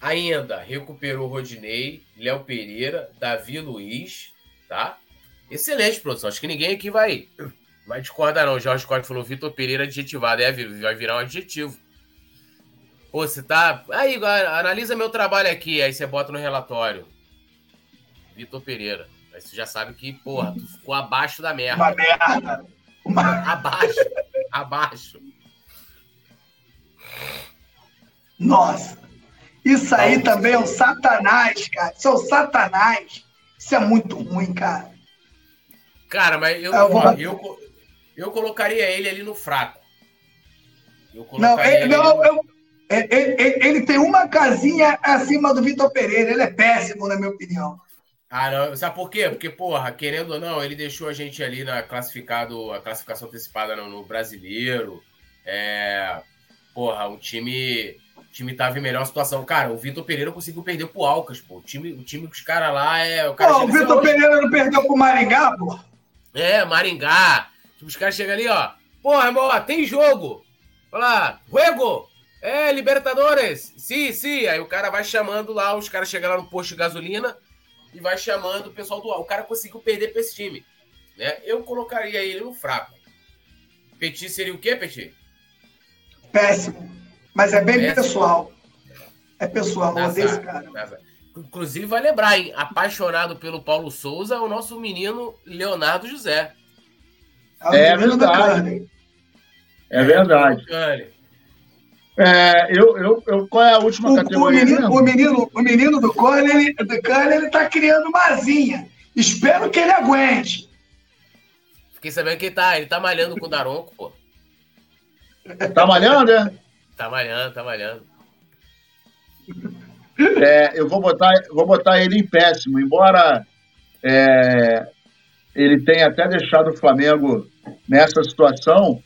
Ainda recuperou Rodinei, Léo Pereira, Davi Luiz, tá? Excelente produção. Acho que ninguém aqui vai, vai discordar, não. O Jorge Costa falou Vitor Pereira adjetivado. É, vai virar um adjetivo. Pô, você tá. Aí, analisa meu trabalho aqui, aí você bota no relatório. Vitor Pereira. Aí você já sabe que, porra, tu ficou abaixo da merda. Uma merda. Uma... Abaixo. abaixo. Nossa. Isso aí também é o satanás, cara. Isso é o satanás. Isso é muito ruim, cara. Cara, mas eu, eu, vou... eu, eu, colocaria ele ali no fraco. Eu não, ele, não, no... eu, ele, ele, ele, tem uma casinha acima do Vitor Pereira. Ele é péssimo, na minha opinião. Ah, não. Sabe por quê? Porque, porra, querendo ou não, ele deixou a gente ali na classificado, a classificação antecipada no, no brasileiro. É, porra, o time, o time tava em melhor situação. Cara, o Vitor Pereira conseguiu perder pro Alcas, pô. O time, o time que os caras lá é. O, cara pô, o Vitor Pereira não perdeu pro Maringá, pô? É, Maringá. Tipo, os caras chegam ali, ó. Porra, irmão, ó, tem jogo. Olha lá, juego! É, Libertadores! Sim, sim. Aí o cara vai chamando lá, os caras chegam lá no posto de gasolina e vai chamando o pessoal do. O cara conseguiu perder pra esse time. Né? Eu colocaria ele no fraco. Petit seria o quê, Petit? Péssimo. Mas é bem Péssimo. pessoal. É pessoal, não desse cara. Inclusive, vai lembrar, hein? Apaixonado pelo Paulo Souza o nosso menino Leonardo José. É, é verdade. É verdade. É, eu, eu, eu, qual é a última o, categoria? O menino, o menino, o menino do Cone, ele, do Cone, ele tá criando uma asinha. Espero que ele aguente. Fiquei sabendo que ele tá, ele tá malhando com o Daronco, pô. Tá malhando, é? Tá malhando, tá malhando. É, eu vou botar, vou botar ele em péssimo, embora é, ele tenha até deixado o Flamengo nessa situação,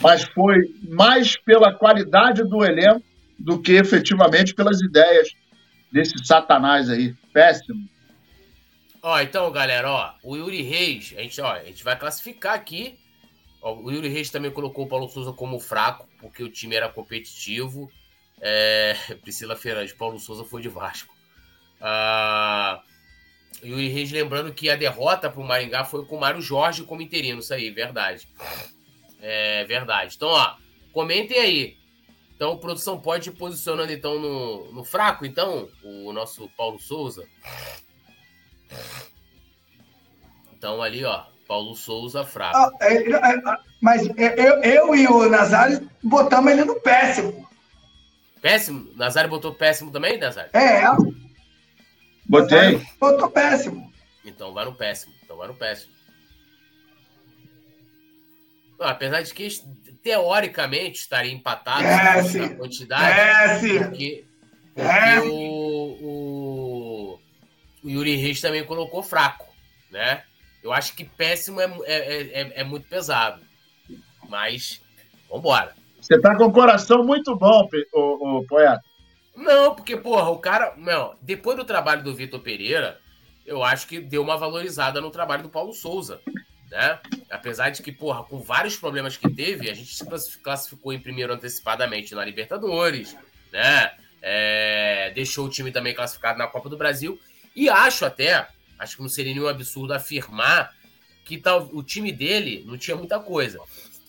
mas foi mais pela qualidade do elenco do que efetivamente pelas ideias desse satanás aí. Péssimo. Ó, então, galera, ó, o Yuri Reis, a gente, ó, a gente vai classificar aqui. Ó, o Yuri Reis também colocou o Paulo Souza como fraco, porque o time era competitivo. É, Priscila Fernandes, Paulo Souza foi de Vasco. Ah, Yuri Reis lembrando que a derrota para o Maringá foi com o Mário Jorge como interino, isso aí, verdade. É verdade. Então, ó, comentem aí. Então, produção pode ir posicionando então no, no fraco, então, o nosso Paulo Souza. Então, ali, ó, Paulo Souza fraco. Ah, é, é, é mas eu, eu e o Nazário botamos ele no péssimo. Péssimo? Nazário botou péssimo também, Nazário? É. Botei. Botou péssimo. Então vai no péssimo. Então vai no péssimo. Não, apesar de que teoricamente estaria empatado é, na quantidade. É, sim. Porque, porque é. o, o, o, Yuri Reis também colocou fraco, né? Eu acho que péssimo é, é, é, é muito pesado. Mas, vambora. Você tá com o coração muito bom, o, o poeta. Não, porque, porra, o cara. Não, depois do trabalho do Vitor Pereira, eu acho que deu uma valorizada no trabalho do Paulo Souza. Né? Apesar de que, porra, com vários problemas que teve, a gente se classificou em primeiro antecipadamente na Libertadores, né? É, deixou o time também classificado na Copa do Brasil. E acho até, acho que não seria nenhum absurdo afirmar que tal, o time dele não tinha muita coisa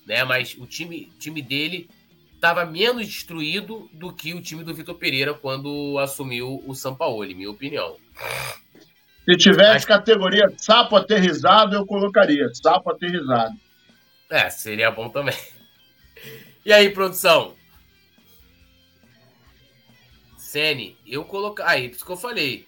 né? Mas o time, time dele estava menos destruído do que o time do Vitor Pereira quando assumiu o São Paulo, em minha opinião. Se tivesse Mas... categoria sapo aterrizado, eu colocaria. Sapo aterrizado. É, seria bom também. E aí, produção? Sene, eu colocar. Aí, por isso que eu falei.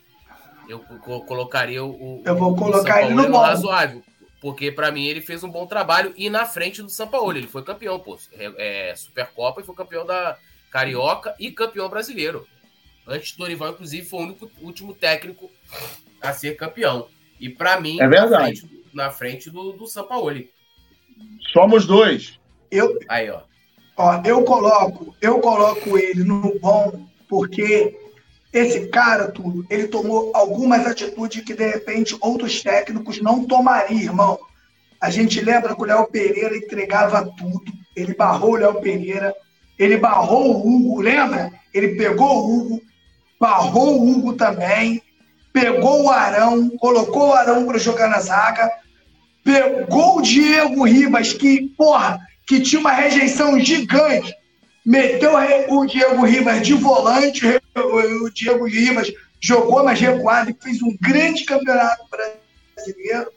Eu colocaria o. Eu vou colocar ele no, no razoável. Porque, para mim, ele fez um bom trabalho e na frente do São Paulo. Ele foi campeão, pô. É, é, Supercopa e foi campeão da Carioca e campeão brasileiro. Antes do Dorival, inclusive, foi o único último técnico a ser campeão. E para mim, é verdade. na frente, na frente do, do São Paulo. Somos dois. Eu, Aí, ó. ó. Eu coloco, eu coloco ele no bom, porque esse cara, tudo, ele tomou algumas atitudes que, de repente, outros técnicos não tomariam, irmão. A gente lembra que o Léo Pereira entregava tudo. Ele barrou o Léo Pereira. Ele barrou o Hugo, lembra? Ele pegou o Hugo, barrou o Hugo também. Pegou o Arão, colocou o Arão para jogar na zaga. Pegou o Diego Ribas, que, porra, que tinha uma rejeição gigante meteu o Diego Ribas de volante, o Diego Ribas jogou mais recuado e fez um grande campeonato brasileiro.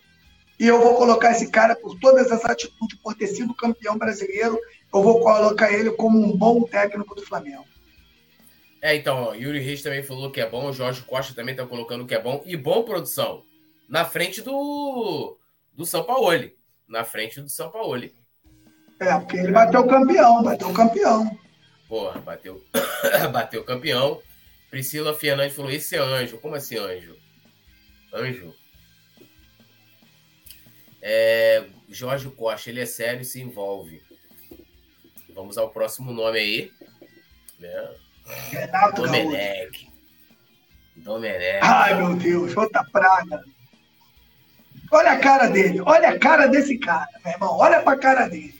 E eu vou colocar esse cara por todas as atitudes, por ter sido campeão brasileiro, eu vou colocar ele como um bom técnico do Flamengo. É, então, ó, Yuri Reis também falou que é bom, o Jorge Costa também está colocando que é bom. E bom produção, na frente do, do São Paulo. Na frente do São Paulo. É, porque ele bateu campeão, bateu campeão. Porra, bateu, bateu campeão. Priscila Fernandes falou: esse é anjo. Como assim, anjo? Anjo? É, Jorge Costa, ele é sério e se envolve. Vamos ao próximo nome aí. Né? Renato Domenech. Domenech. Ai, meu Deus, outra praga. Olha a cara dele, olha a cara desse cara, meu irmão. Olha pra cara dele.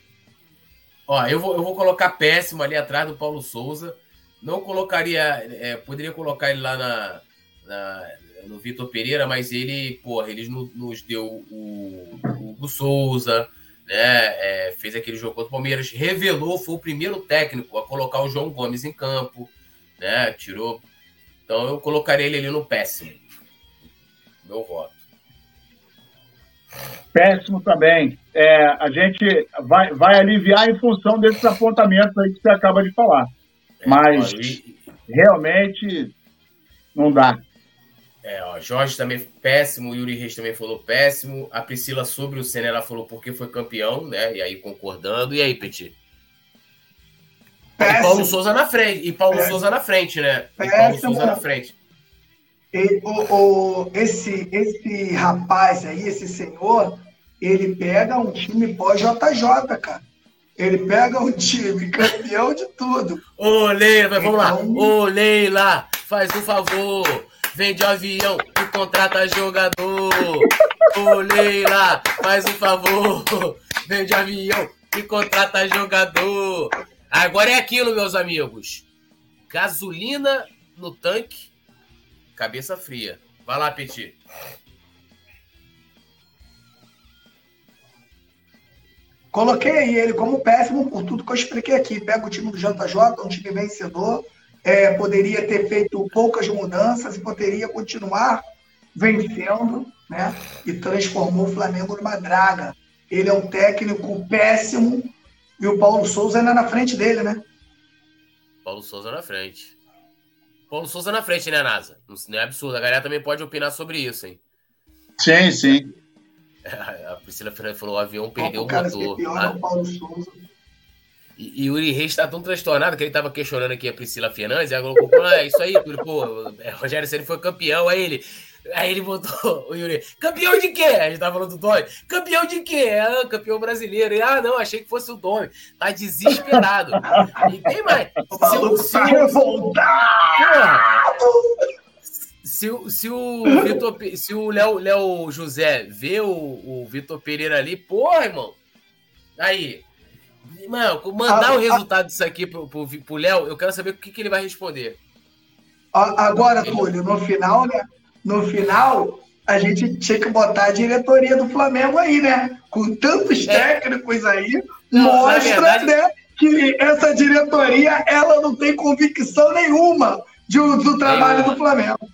Ó, eu vou, eu vou colocar péssimo ali atrás do Paulo Souza. Não colocaria. É, poderia colocar ele lá na, na no Vitor Pereira, mas ele, porra, ele nos deu o, o Hugo Souza, né? É, fez aquele jogo contra o Palmeiras, revelou, foi o primeiro técnico a colocar o João Gomes em campo, né? Tirou. Então eu colocaria ele ali no péssimo. Meu voto. Péssimo também. É, a gente vai, vai aliviar em função desses apontamentos aí que você acaba de falar. É, Mas realmente não dá. É, ó, Jorge também péssimo, Yuri Reis também falou péssimo. A Priscila sobre o Senna, ela falou porque foi campeão, né? E aí concordando. E aí, Petit? Péssimo. E Paulo Souza na frente. E Paulo péssimo. Souza na frente, né? E Paulo Souza na frente. O, o, esse, esse rapaz aí, esse senhor, ele pega um time pós-JJ, cara. Ele pega um time campeão de tudo. Ô, Leila, vamos lá. Então, Ô, Leila, faz um favor. Vende avião e contrata jogador. Ô, Leila, faz um favor. Vende avião e contrata jogador. Agora é aquilo, meus amigos. Gasolina no tanque Cabeça fria. Vai lá, Petit. coloquei ele como péssimo por tudo que eu expliquei aqui. Pega o time do JJ, um time vencedor, é, poderia ter feito poucas mudanças e poderia continuar vencendo, né? E transformou o Flamengo numa draga. Ele é um técnico péssimo e o Paulo Souza ainda na frente dele, né? Paulo Souza na frente. Paulo Souza na frente, né, NASA? Não é absurdo. A galera também pode opinar sobre isso, hein? Sim, sim. A Priscila Fernandes falou: o avião perdeu o, o motor. Pior ah. é o Paulo Souza. E, e o Uri Reis está tão transtornado que ele estava questionando aqui a Priscila Fernandes, e ela colocou, ah, é isso aí, pô, é, Rogério Ceni foi campeão, aí ele. Aí ele botou o Yuri, campeão de quê? A gente tava falando do Tony. Campeão de quê? Ah, campeão brasileiro. E, ah, não, achei que fosse o Tony. Tá desesperado. e tem mais. Se, o, se, o, se, se o Vitor, se o Léo, Léo José vê o, o Vitor Pereira ali, porra, irmão. Aí, mano, mandar o resultado disso aqui pro, pro, pro Léo, eu quero saber o que, que ele vai responder. Agora, Túlio, no final, né? No final, a gente tinha que botar a diretoria do Flamengo aí, né? Com tantos é. técnicos aí, não, mostra verdade... né, que essa diretoria ela não tem convicção nenhuma de, do trabalho do Flamengo.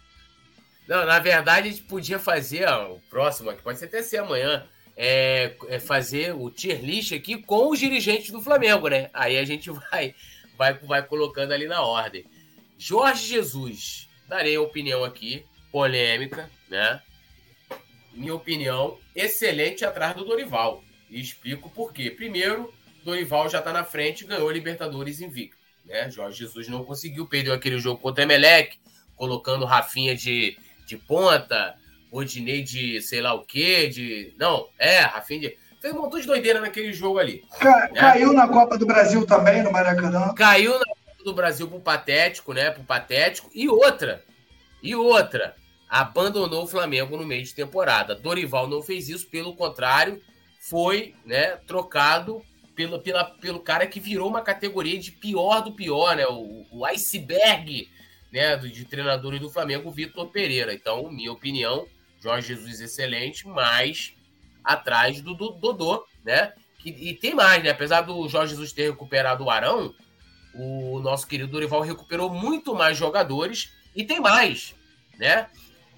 Não, na verdade, a gente podia fazer ó, o próximo, que pode ser até ser amanhã, é, é, fazer o tier list aqui com os dirigentes do Flamengo, né? Aí a gente vai, vai, vai colocando ali na ordem. Jorge Jesus, darei a opinião aqui polêmica, né? Minha opinião, excelente atrás do Dorival. E explico por quê. Primeiro, Dorival já está na frente, ganhou a Libertadores invicto. Né? Jorge Jesus não conseguiu, perdeu aquele jogo contra o Emelec, colocando Rafinha de, de ponta, Rodinei de sei lá o quê, de. Não, é, Rafinha de. Fez um montão de doideira naquele jogo ali. Ca né? Caiu na Copa do Brasil também, no Maracanã. Caiu na Copa do Brasil pro Patético, né? Pro Patético. E outra. E outra abandonou o Flamengo no meio de temporada. Dorival não fez isso, pelo contrário, foi né, trocado pelo, pela, pelo cara que virou uma categoria de pior do pior, né? O, o iceberg né, de treinadores do Flamengo, Vitor Pereira. Então, minha opinião, Jorge Jesus excelente, mas atrás do, do Dodô, né? E, e, tem mais, né? Apesar do Jorge Jesus ter recuperado o Arão, o nosso querido Dorival recuperou muito mais jogadores e tem mais, né?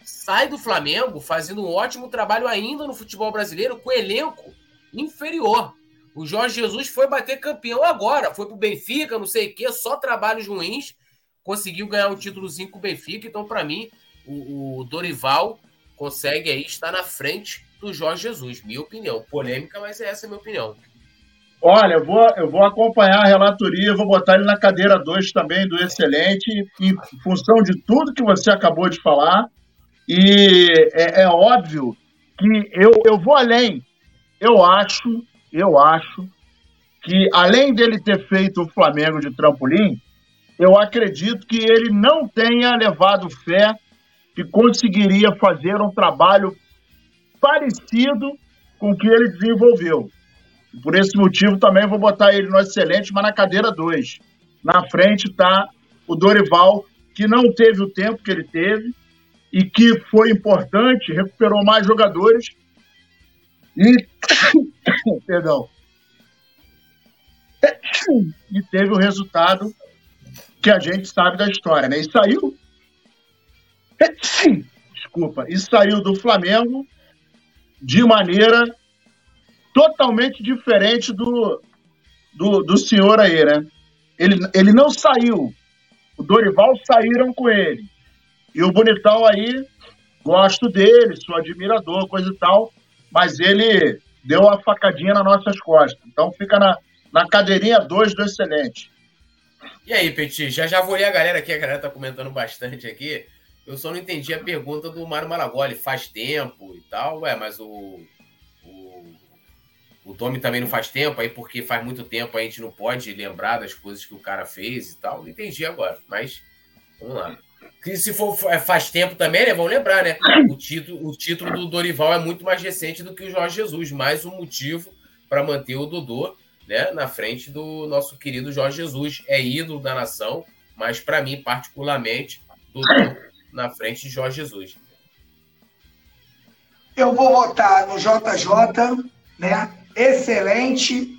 Sai do Flamengo fazendo um ótimo trabalho ainda no futebol brasileiro com elenco inferior. O Jorge Jesus foi bater campeão agora, foi pro Benfica, não sei o quê, só trabalhos ruins, conseguiu ganhar um títulozinho com o Benfica. Então, para mim, o, o, Dorival consegue aí estar na frente do Jorge Jesus. Minha opinião. Polêmica, mas essa é a minha opinião. Olha, eu vou, eu vou acompanhar a relatoria, vou botar ele na cadeira 2 também do excelente, em função de tudo que você acabou de falar. E é, é óbvio que eu, eu vou além. Eu acho, eu acho que além dele ter feito o Flamengo de trampolim, eu acredito que ele não tenha levado fé que conseguiria fazer um trabalho parecido com o que ele desenvolveu. Por esse motivo, também vou botar ele no excelente, mas na cadeira 2. Na frente está o Dorival, que não teve o tempo que ele teve, e que foi importante, recuperou mais jogadores e perdão e teve o resultado que a gente sabe da história, né? E saiu desculpa, e saiu do Flamengo de maneira totalmente diferente do, do, do senhor aí, né? Ele, ele não saiu. O Dorival saíram com ele. E o Bonitão aí, gosto dele, sou admirador, coisa e tal, mas ele deu a facadinha nas nossas costas. Então fica na, na cadeirinha 2 do excelente. E aí, Petit, já já vou ler a galera aqui, a galera tá comentando bastante aqui. Eu só não entendi a pergunta do Mário Malagoli, faz tempo e tal. Ué, mas o, o, o Tommy também não faz tempo, aí porque faz muito tempo a gente não pode lembrar das coisas que o cara fez e tal. Não entendi agora, mas vamos lá que se for é, faz tempo também, né? Vamos lembrar, né? O título, o título do Dorival é muito mais recente do que o Jorge Jesus, mais um motivo para manter o Dodô, né, na frente do nosso querido Jorge Jesus. É ídolo da nação, mas para mim particularmente, Dodô na frente de Jorge Jesus. Eu vou votar no JJ, né? Excelente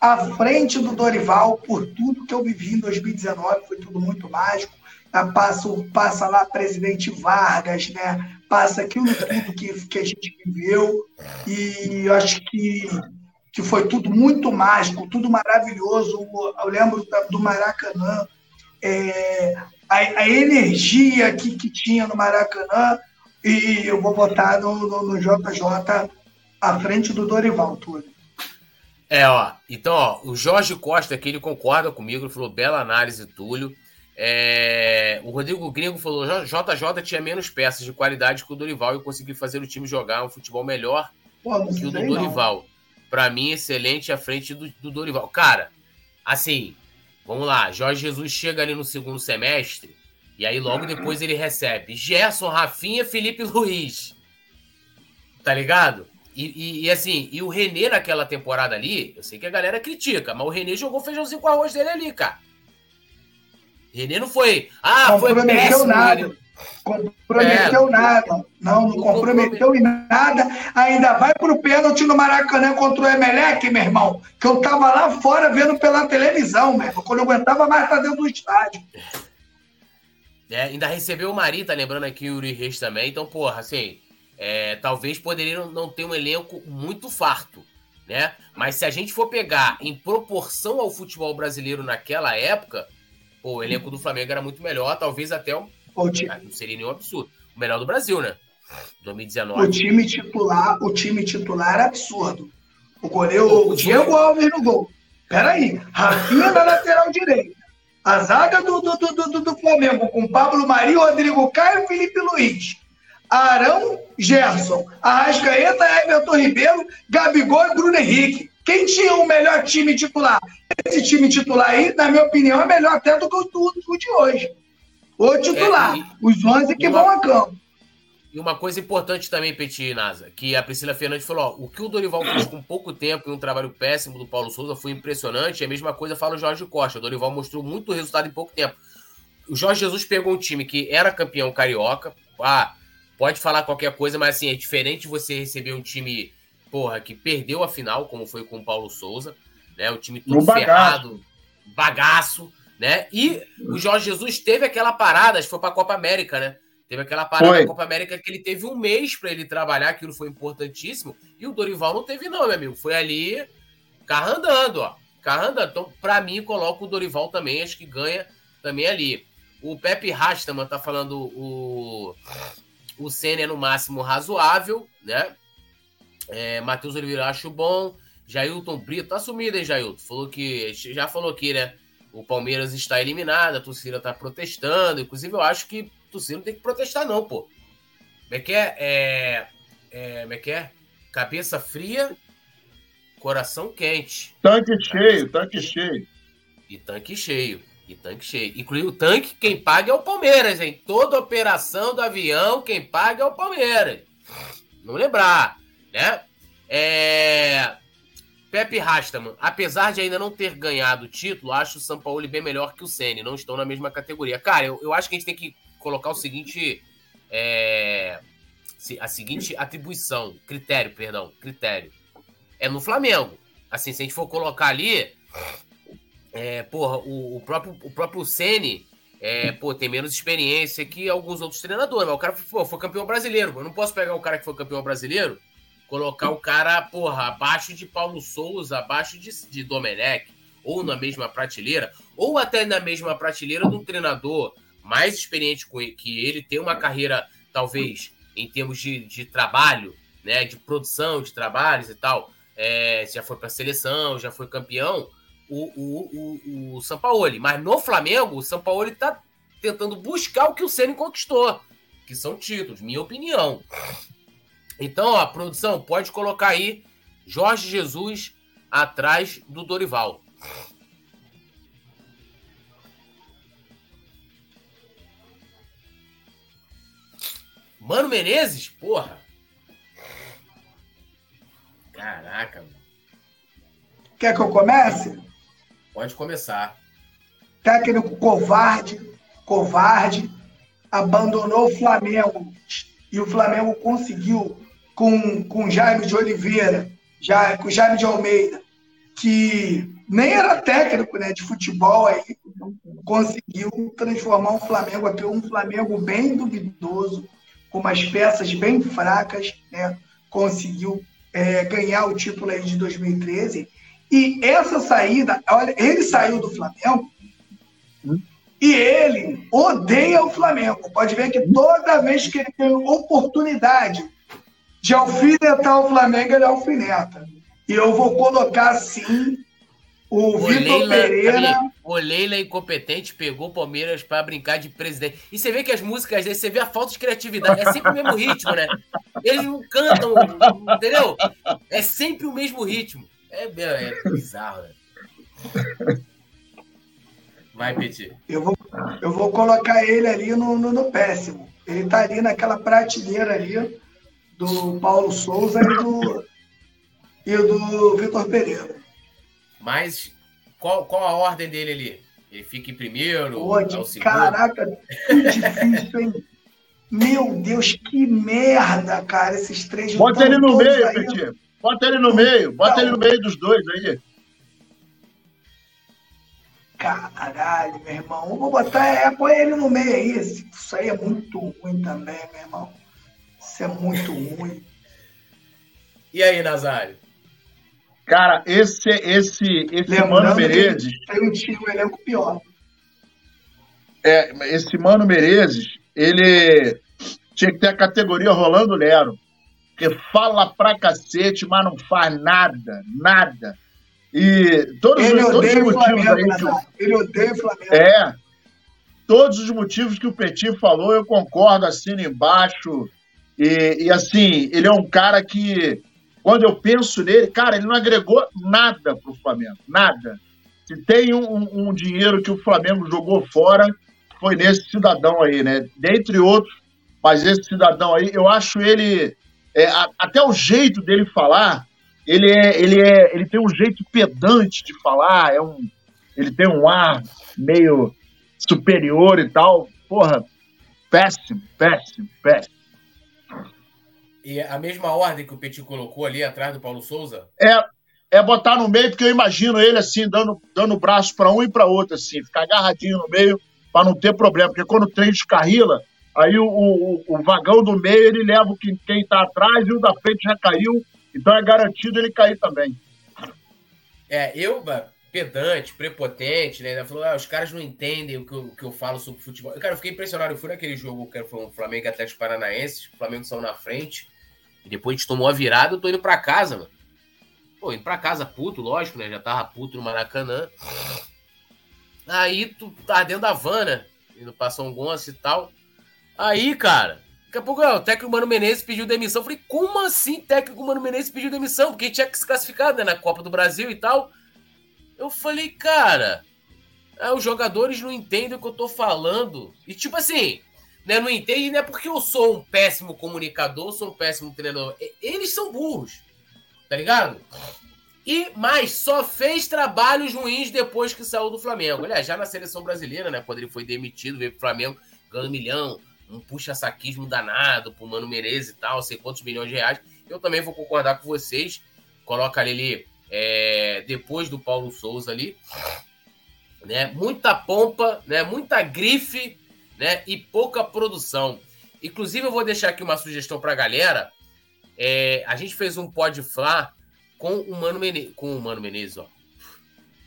à frente do Dorival por tudo que eu vivi em 2019, foi tudo muito mágico. Ah, passa, passa lá presidente Vargas, né? Passa aquilo tudo que, que a gente viveu. E eu acho que, que foi tudo muito mágico, tudo maravilhoso. Eu lembro do Maracanã, é, a, a, energia que, que tinha no Maracanã. E eu vou votar no, no, no JJ à frente do Dorival, Túlio. É, ó. Então, ó, o Jorge Costa aqui, ele concorda comigo, ele falou bela análise, Túlio. É, o Rodrigo Gringo falou: JJ tinha menos peças de qualidade que o Dorival e conseguiu fazer o time jogar um futebol melhor Pô, que o do Dorival. Para mim, excelente à frente do, do, Dorival. Cara, assim, vamos lá. Jorge Jesus chega ali no segundo semestre e aí logo depois ele recebe Gerson, Rafinha, Felipe Luiz. Tá ligado? E, e, e, assim, e o Renê naquela temporada ali, eu sei que a galera critica, mas o Renê jogou feijãozinho com arroz dele ali, cara. Renê não foi. Ah, foi péssimo. Nada. Comprometeu é, nada. Não, não, não comprometeu em nada. Ainda vai pro pênalti no Maracanã contra o Emelec, meu irmão. Que eu tava lá fora vendo pela televisão, meu irmão, quando eu aguentava mais estar dentro do estádio. É, ainda recebeu o Mari, tá lembrando aqui o Yuri Reis também. Então, porra, assim, é, talvez poderia não ter um elenco muito farto, né? Mas se a gente for pegar em proporção ao futebol brasileiro naquela época, Pô, o elenco do Flamengo era muito melhor, talvez até um. Não seria nenhum absurdo. O melhor do Brasil, né? 2019. O time titular, o time titular era absurdo. O goleiro, o Diego Alves no gol. Peraí, Rafinha na lateral direita. A zaga do, do, do, do, Flamengo com Pablo Mari, Rodrigo Caio e Felipe Luiz. Arão, Gerson, Arrascaeta, Everton Ribeiro, Gabigol e Bruno Henrique. Quem tinha o melhor time titular? Esse time titular aí, na minha opinião, é melhor até do que o, do, de hoje. O titular, é, e, os 11 que uma, vão a campo. E uma coisa importante também, Petit Nasa, que a Priscila Fernandes falou: ó, o que o Dorival fez com pouco tempo e um trabalho péssimo do Paulo Souza foi impressionante. E a mesma coisa fala o Jorge Costa. O Dorival mostrou muito resultado em pouco tempo. O Jorge Jesus pegou um time que era campeão carioca. Ah, pode falar qualquer coisa, mas assim, é diferente você receber um time porra, que perdeu a final, como foi com o Paulo Souza, né? O time todo ferrado, bagaço, né? E o Jorge Jesus teve aquela parada, acho que foi para a Copa América, né? Teve aquela parada da Copa América que ele teve um mês para ele trabalhar, aquilo foi importantíssimo. E o Dorival não teve, não, meu amigo. Foi ali, carro andando, ó. Carro andando. Então, para mim, coloco o Dorival também, acho que ganha também ali. O Pepe Rastaman tá falando o, o Senna é no máximo razoável, né? É, Matheus Oliveira, acho bom. Jailton Brito, tá sumido, hein, Jailton? Falou que. Já falou aqui, né? O Palmeiras está eliminado, a torcida tá protestando. Inclusive, eu acho que a torcida não tem que protestar, não, pô. Como é que é? é, é como é que é? Cabeça fria, coração quente. Tanque cheio, tanque cheio. E tanque cheio. E tanque cheio. Inclusive o tanque, quem paga é o Palmeiras, hein? Toda operação do avião, quem paga é o Palmeiras. Não lembrar né? É... Pepe Rastaman, apesar de ainda não ter ganhado o título, acho o São Paulo bem melhor que o Ceni, não estão na mesma categoria. Cara, eu, eu acho que a gente tem que colocar o seguinte. É... A seguinte atribuição, critério, perdão, critério. É no Flamengo. Assim, se a gente for colocar ali, é, porra, o, o, próprio, o próprio Ceni é, pô, tem menos experiência que alguns outros treinadores. Mas o cara pô, foi campeão brasileiro. Eu não posso pegar o cara que foi campeão brasileiro colocar o cara, porra, abaixo de Paulo Souza, abaixo de, de Domenech, ou na mesma prateleira, ou até na mesma prateleira de um treinador mais experiente que ele, tem uma carreira, talvez, em termos de, de trabalho, né, de produção de trabalhos e tal, é, já foi para a seleção, já foi campeão, o, o, o, o Sampaoli. Mas no Flamengo, o Sampaoli está tentando buscar o que o Ceni conquistou, que são títulos, minha opinião. Então, ó, produção, pode colocar aí Jorge Jesus atrás do Dorival. Mano Menezes? Porra. Caraca, mano. Quer que eu comece? Pode começar. Técnico covarde, covarde, abandonou o Flamengo e o Flamengo conseguiu com, com Jaime de Oliveira, já, com Jaime de Almeida, que nem era técnico né, de futebol, aí conseguiu transformar o Flamengo aqui um Flamengo bem duvidoso, com umas peças bem fracas, né? conseguiu é, ganhar o título aí de 2013. E essa saída, olha, ele saiu do Flamengo e ele odeia o Flamengo. Pode ver que toda vez que ele tem oportunidade de alfinetar o Flamengo, ele alfineta. E eu vou colocar sim o, o Vitor Pereira. O Leila incompetente pegou o Palmeiras para brincar de presidente. E você vê que as músicas dele, você vê a falta de criatividade. É sempre o mesmo ritmo, né? Eles não cantam, entendeu? É sempre o mesmo ritmo. É, é bizarro, né? Vai, Petit. Eu vou, eu vou colocar ele ali no, no, no péssimo. Ele tá ali naquela prateleira ali do Paulo Souza e do, e do Vitor Pereira. Mas qual, qual a ordem dele ali? Ele fica em primeiro? Pode, é caraca, que difícil, hein? Meu Deus, que merda, cara, esses três Bota ele no meio, aí. Petit. Bota ele no meio, bota Não. ele no meio dos dois aí. Caralho, meu irmão. Vou botar, é, põe ele no meio aí. Isso aí é muito ruim também, meu irmão. Isso é muito ruim. E aí, Nazário? Cara, esse, esse, esse Lembrando Mano Menezes. Tem um time, um elenco pior. É, esse Mano Menezes, ele tinha que ter a categoria Rolando Lero. Porque fala pra cacete, mas não faz nada, nada. E todos, ele os, todos os motivos Flamengo, aí. Que, ele odeia o Flamengo. É. Todos os motivos que o Petit falou, eu concordo, assino embaixo. E, e assim, ele é um cara que quando eu penso nele, cara, ele não agregou nada para o Flamengo, nada. Se tem um, um, dinheiro que o Flamengo jogou fora, foi nesse cidadão aí, né? Dentre outros, mas esse cidadão aí, eu acho ele. É, a, até o jeito dele falar, ele é, ele é, ele tem um jeito pedante de falar, é um, ele tem um ar meio superior e tal. Porra, péssimo, péssimo, péssimo. E a mesma ordem que o Petit colocou ali atrás do Paulo Souza? É, é botar no meio, porque eu imagino ele assim, dando, dando braço para um e para outro, assim, ficar agarradinho no meio para não ter problema. Porque quando o trem descarrila, aí o, o, o vagão do meio ele leva quem, quem tá atrás e o da frente já caiu. Então é garantido ele cair também. É, eu, pedante, prepotente, né? Falou, ah, os caras não entendem o que, eu, o que eu falo sobre futebol. Cara, eu fiquei impressionado. Eu fui naquele jogo que foi um Flamengo Atlético Paranaense, o Flamengo saiu na frente. E depois a gente tomou a virada, eu tô indo pra casa, mano. Pô, indo pra casa puto, lógico, né? Já tava puto no Maracanã. Aí tu tá dentro da van, né? Indo pra São Gonçalo e tal. Aí, cara, daqui a pouco ó, o técnico Mano Menezes pediu demissão. Eu falei, como assim técnico Mano Menezes pediu demissão? Porque tinha que se classificar né, na Copa do Brasil e tal. Eu falei, cara, é, os jogadores não entendem o que eu tô falando. E tipo assim, né, não entende, não é porque eu sou um péssimo comunicador, sou um péssimo treinador. Eles são burros, tá ligado? E mais, só fez trabalhos ruins depois que saiu do Flamengo. Aliás, já na seleção brasileira, né? Quando ele foi demitido, veio pro Flamengo, ganhando um milhão, um puxa-saquismo danado pro Mano Menezes e tal, sei quantos milhões de reais. Eu também vou concordar com vocês. Coloca ali é, depois do Paulo Souza ali. Né? Muita pompa, né? Muita grife né? E pouca produção. Inclusive, eu vou deixar aqui uma sugestão para a galera. É, a gente fez um Pod Flá com o Mano Menezes, com o Mano Menezes, ó,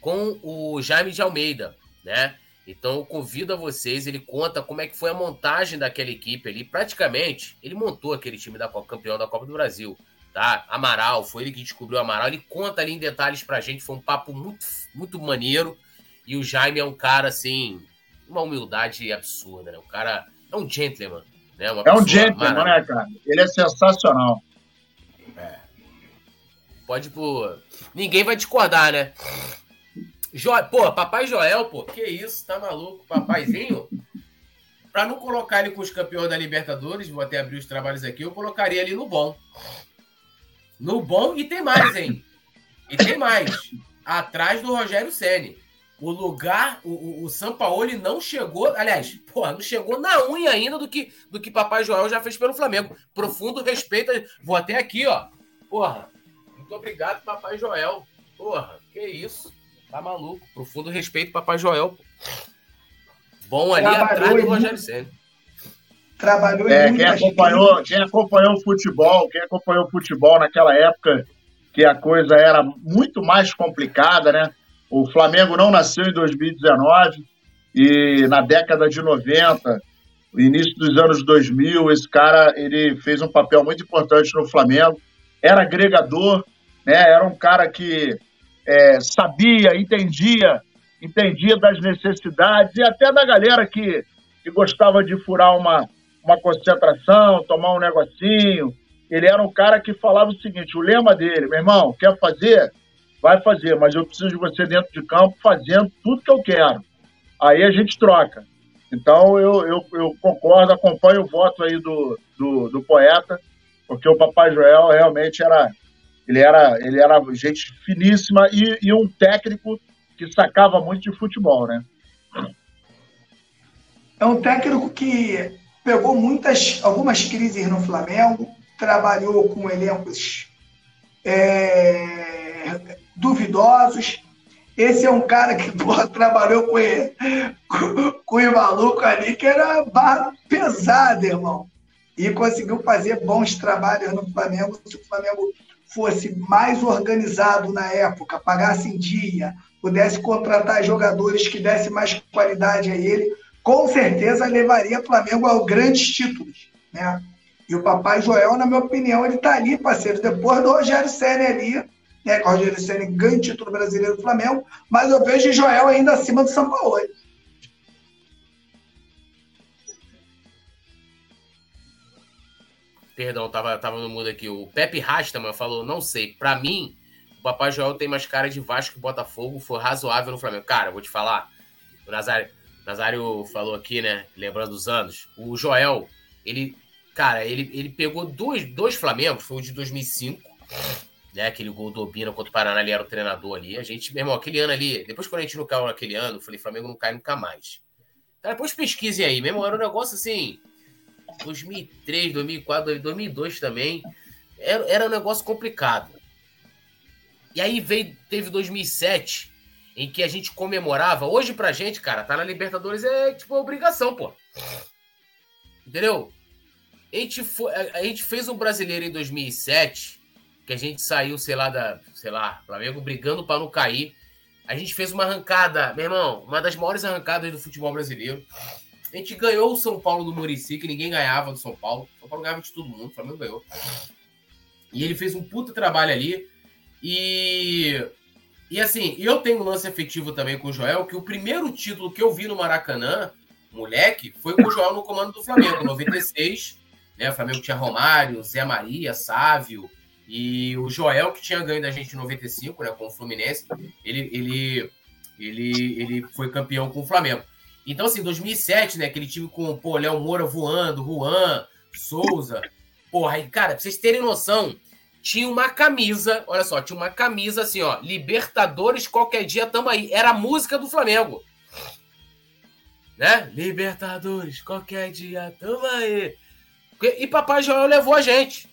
com o Jaime de Almeida, né? Então eu convido a vocês, ele conta como é que foi a montagem daquela equipe ali. Praticamente, ele montou aquele time da Copa, campeão da Copa do Brasil, tá? Amaral, foi ele que descobriu o Amaral. Ele conta ali em detalhes pra gente, foi um papo muito, muito maneiro. E o Jaime é um cara assim, uma humildade absurda, né? O cara é um gentleman, né? Uma é um gentleman, né, cara? Ele é sensacional. É. Pode, pô. Ninguém vai discordar, né? Jo... Pô, Papai Joel, pô, que isso, tá maluco? Papaizinho? pra não colocar ele com os campeões da Libertadores, vou até abrir os trabalhos aqui, eu colocaria ele no bom. No bom e tem mais, hein? E tem mais. Atrás do Rogério Ceni o lugar, o, o Sampaoli não chegou, aliás, porra, não chegou na unha ainda do que, do que Papai Joel já fez pelo Flamengo. Profundo respeito, vou até aqui, ó. Porra, muito obrigado, Papai Joel. Porra, que isso? Tá maluco. Profundo respeito, Papai Joel. Pô. Bom ali Trabalhou atrás do Rogério Senna. Trabalhou é, quem acompanhou, quem acompanhou o futebol, quem acompanhou o futebol naquela época que a coisa era muito mais complicada, né? O Flamengo não nasceu em 2019 e na década de 90, início dos anos 2000, esse cara ele fez um papel muito importante no Flamengo. Era agregador, né? Era um cara que é, sabia, entendia, entendia das necessidades e até da galera que, que gostava de furar uma, uma concentração, tomar um negocinho. Ele era um cara que falava o seguinte: o lema dele, meu irmão, quer fazer? Vai fazer, mas eu preciso de você dentro de campo fazendo tudo que eu quero. Aí a gente troca. Então eu, eu, eu concordo, acompanho o voto aí do, do, do, poeta, porque o Papai Joel realmente era ele era ele era gente finíssima e, e um técnico que sacava muito de futebol, né? É um técnico que pegou muitas, algumas crises no Flamengo, trabalhou com elencos é, duvidosos. Esse é um cara que porra, trabalhou com, ele, com, com o maluco ali, que era barra pesada, irmão. E conseguiu fazer bons trabalhos no Flamengo. Se o Flamengo fosse mais organizado na época, pagasse em dia, pudesse contratar jogadores que dessem mais qualidade a ele, com certeza levaria o Flamengo a grandes títulos, né? E o Papai Joel, na minha opinião, ele está ali, parceiro, depois do Rogério Senna ali, né? Que o Rogério Senna ganha título brasileiro do Flamengo, mas eu vejo Joel ainda acima do São Paulo. Perdão, tava, tava no mudo aqui. O Pepe Rastaman falou: não sei, para mim, o Papai Joel tem mais cara de Vasco e Botafogo, foi razoável no Flamengo. Cara, vou te falar, o Nazário, Nazário falou aqui, né? Lembrando dos anos. O Joel, ele, cara, ele, ele pegou dois, dois Flamengos, foi o de 2005, né? Aquele gol do Obina contra o Paraná, ele era o treinador ali. A gente, meu irmão, aquele ano ali, depois quando a gente não caiu naquele ano, eu falei, Flamengo não cai nunca mais. Cara, depois pesquisem aí, mesmo era um negócio assim, 2003, 2004, 2002 também, era, era um negócio complicado. E aí veio, teve 2007, em que a gente comemorava. Hoje, pra gente, cara, tá na Libertadores é tipo obrigação, pô. Entendeu? A gente, foi, a, a gente fez um brasileiro em 2007, que a gente saiu, sei lá, da, sei lá, Flamengo brigando para não cair. A gente fez uma arrancada, meu irmão, uma das maiores arrancadas do futebol brasileiro. A gente ganhou o São Paulo do Murici, que ninguém ganhava do São Paulo. O São Paulo ganhava de todo mundo, o Flamengo ganhou. E ele fez um puta trabalho ali. E e assim, eu tenho um lance afetivo também com o Joel, que o primeiro título que eu vi no Maracanã, moleque, foi com o Joel no comando do Flamengo, 96. Né? O Flamengo tinha Romário, Zé Maria, Sávio. E o Joel, que tinha ganho da gente em 95, né, com o Fluminense, ele, ele, ele, ele foi campeão com o Flamengo. Então, assim, 2007, né, aquele time com, pô, Léo Moura voando, Juan, Souza. Porra, aí, cara, pra vocês terem noção, tinha uma camisa, olha só, tinha uma camisa assim, ó, Libertadores, qualquer dia tamo aí. Era a música do Flamengo. Né? Libertadores, qualquer dia tamo aí. E Papai Joel levou a gente.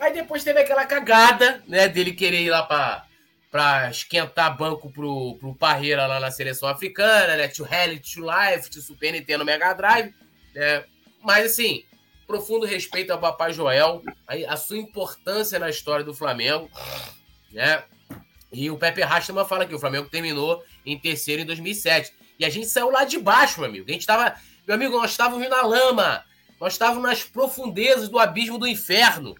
Aí depois teve aquela cagada, né, dele querer ir lá pra, pra esquentar banco pro, pro Parreira lá na seleção africana, né, to Reality to Life, to Super Nintendo Mega Drive, né? Mas assim, profundo respeito ao Papai Joel, a, a sua importância na história do Flamengo, né? E o Pepe Rastama fala que o Flamengo terminou em terceiro em 2007. E a gente saiu lá de baixo, meu amigo. A gente tava, meu amigo, nós estávamos na lama. Nós estávamos nas profundezas do abismo do inferno.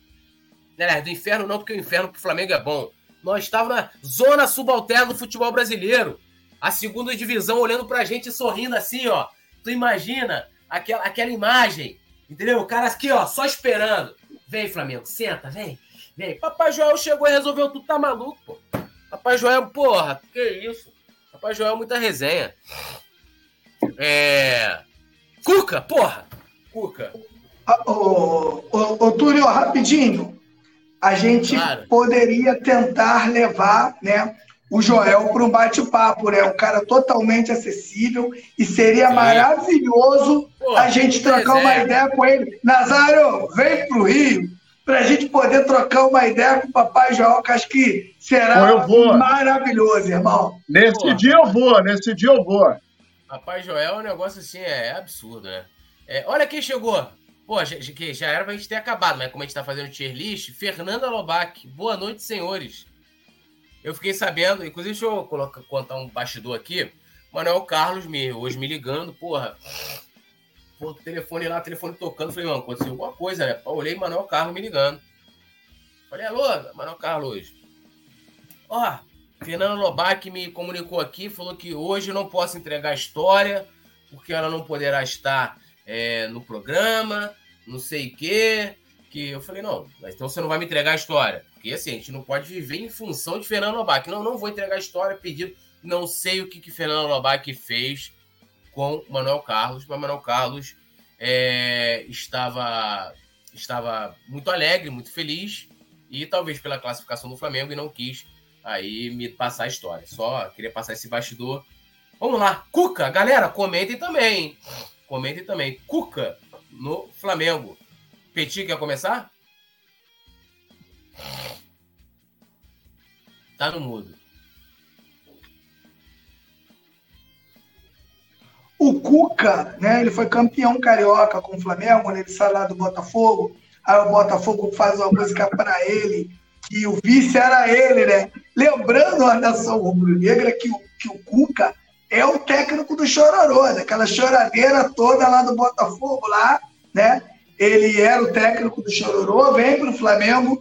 Né? Do inferno não, porque o inferno pro Flamengo é bom. Nós estávamos na zona subalterna do futebol brasileiro. A segunda divisão olhando pra gente sorrindo assim, ó. Tu imagina aquela, aquela imagem Entendeu? O cara aqui, ó, só esperando. Vem, Flamengo, senta, vem. Vem. Papai Joel chegou e resolveu tudo, tá maluco, pô. Papai Joel, porra, que isso? Papai Joel, muita resenha. É. Cuca, porra! Cuca. Ah, ô, ô, ô, Túlio, rapidinho. A gente claro. poderia tentar levar, né? o Joel para um bate-papo, né? Um cara totalmente acessível e seria Sim. maravilhoso Pô, a gente trocar uma ideia com ele. Nazário, vem pro Rio. para a gente poder trocar uma ideia com o Papai João, que acho que será maravilhoso, irmão. Nesse Pô, dia eu vou, nesse dia eu vou. Papai Joel é um negócio assim, é absurdo, né? É, olha quem chegou. Pô, já, já era pra gente ter acabado, mas como a gente tá fazendo tier list, Fernanda Lobac. Boa noite, senhores. Eu fiquei sabendo, inclusive, deixa eu colocar, contar um bastidor aqui. Manuel Carlos me, hoje me ligando, porra. Pô, telefone lá, telefone tocando. Falei, mano, aconteceu alguma coisa, né? Olhei Manuel Carlos me ligando. Falei, alô, Manuel Carlos. Ó, Fernanda Lobac me comunicou aqui, falou que hoje não posso entregar a história, porque ela não poderá estar é, no programa não sei o quê. Que eu falei, não, então você não vai me entregar a história. Porque assim, a gente não pode viver em função de Fernando Lobac. Não, não vou entregar a história, pedido. Não sei o que, que Fernando Lobac fez com Manuel Carlos, mas Manuel Carlos é, estava, estava muito alegre, muito feliz, e talvez pela classificação do Flamengo, e não quis aí me passar a história. Só queria passar esse bastidor. Vamos lá, Cuca, galera, comentem também. Comentem também. Cuca, no Flamengo. Petit quer começar? Tá no mudo. O Cuca, né? Ele foi campeão carioca com o Flamengo, né, ele sai lá do Botafogo. Aí o Botafogo faz uma música para ele, que o vice era ele, né? Lembrando a nação rubro-negra que o, que o Cuca é o técnico do Chororô, daquela choradeira toda lá do Botafogo, lá, né? Ele era o técnico do Chororô, vem para o Flamengo,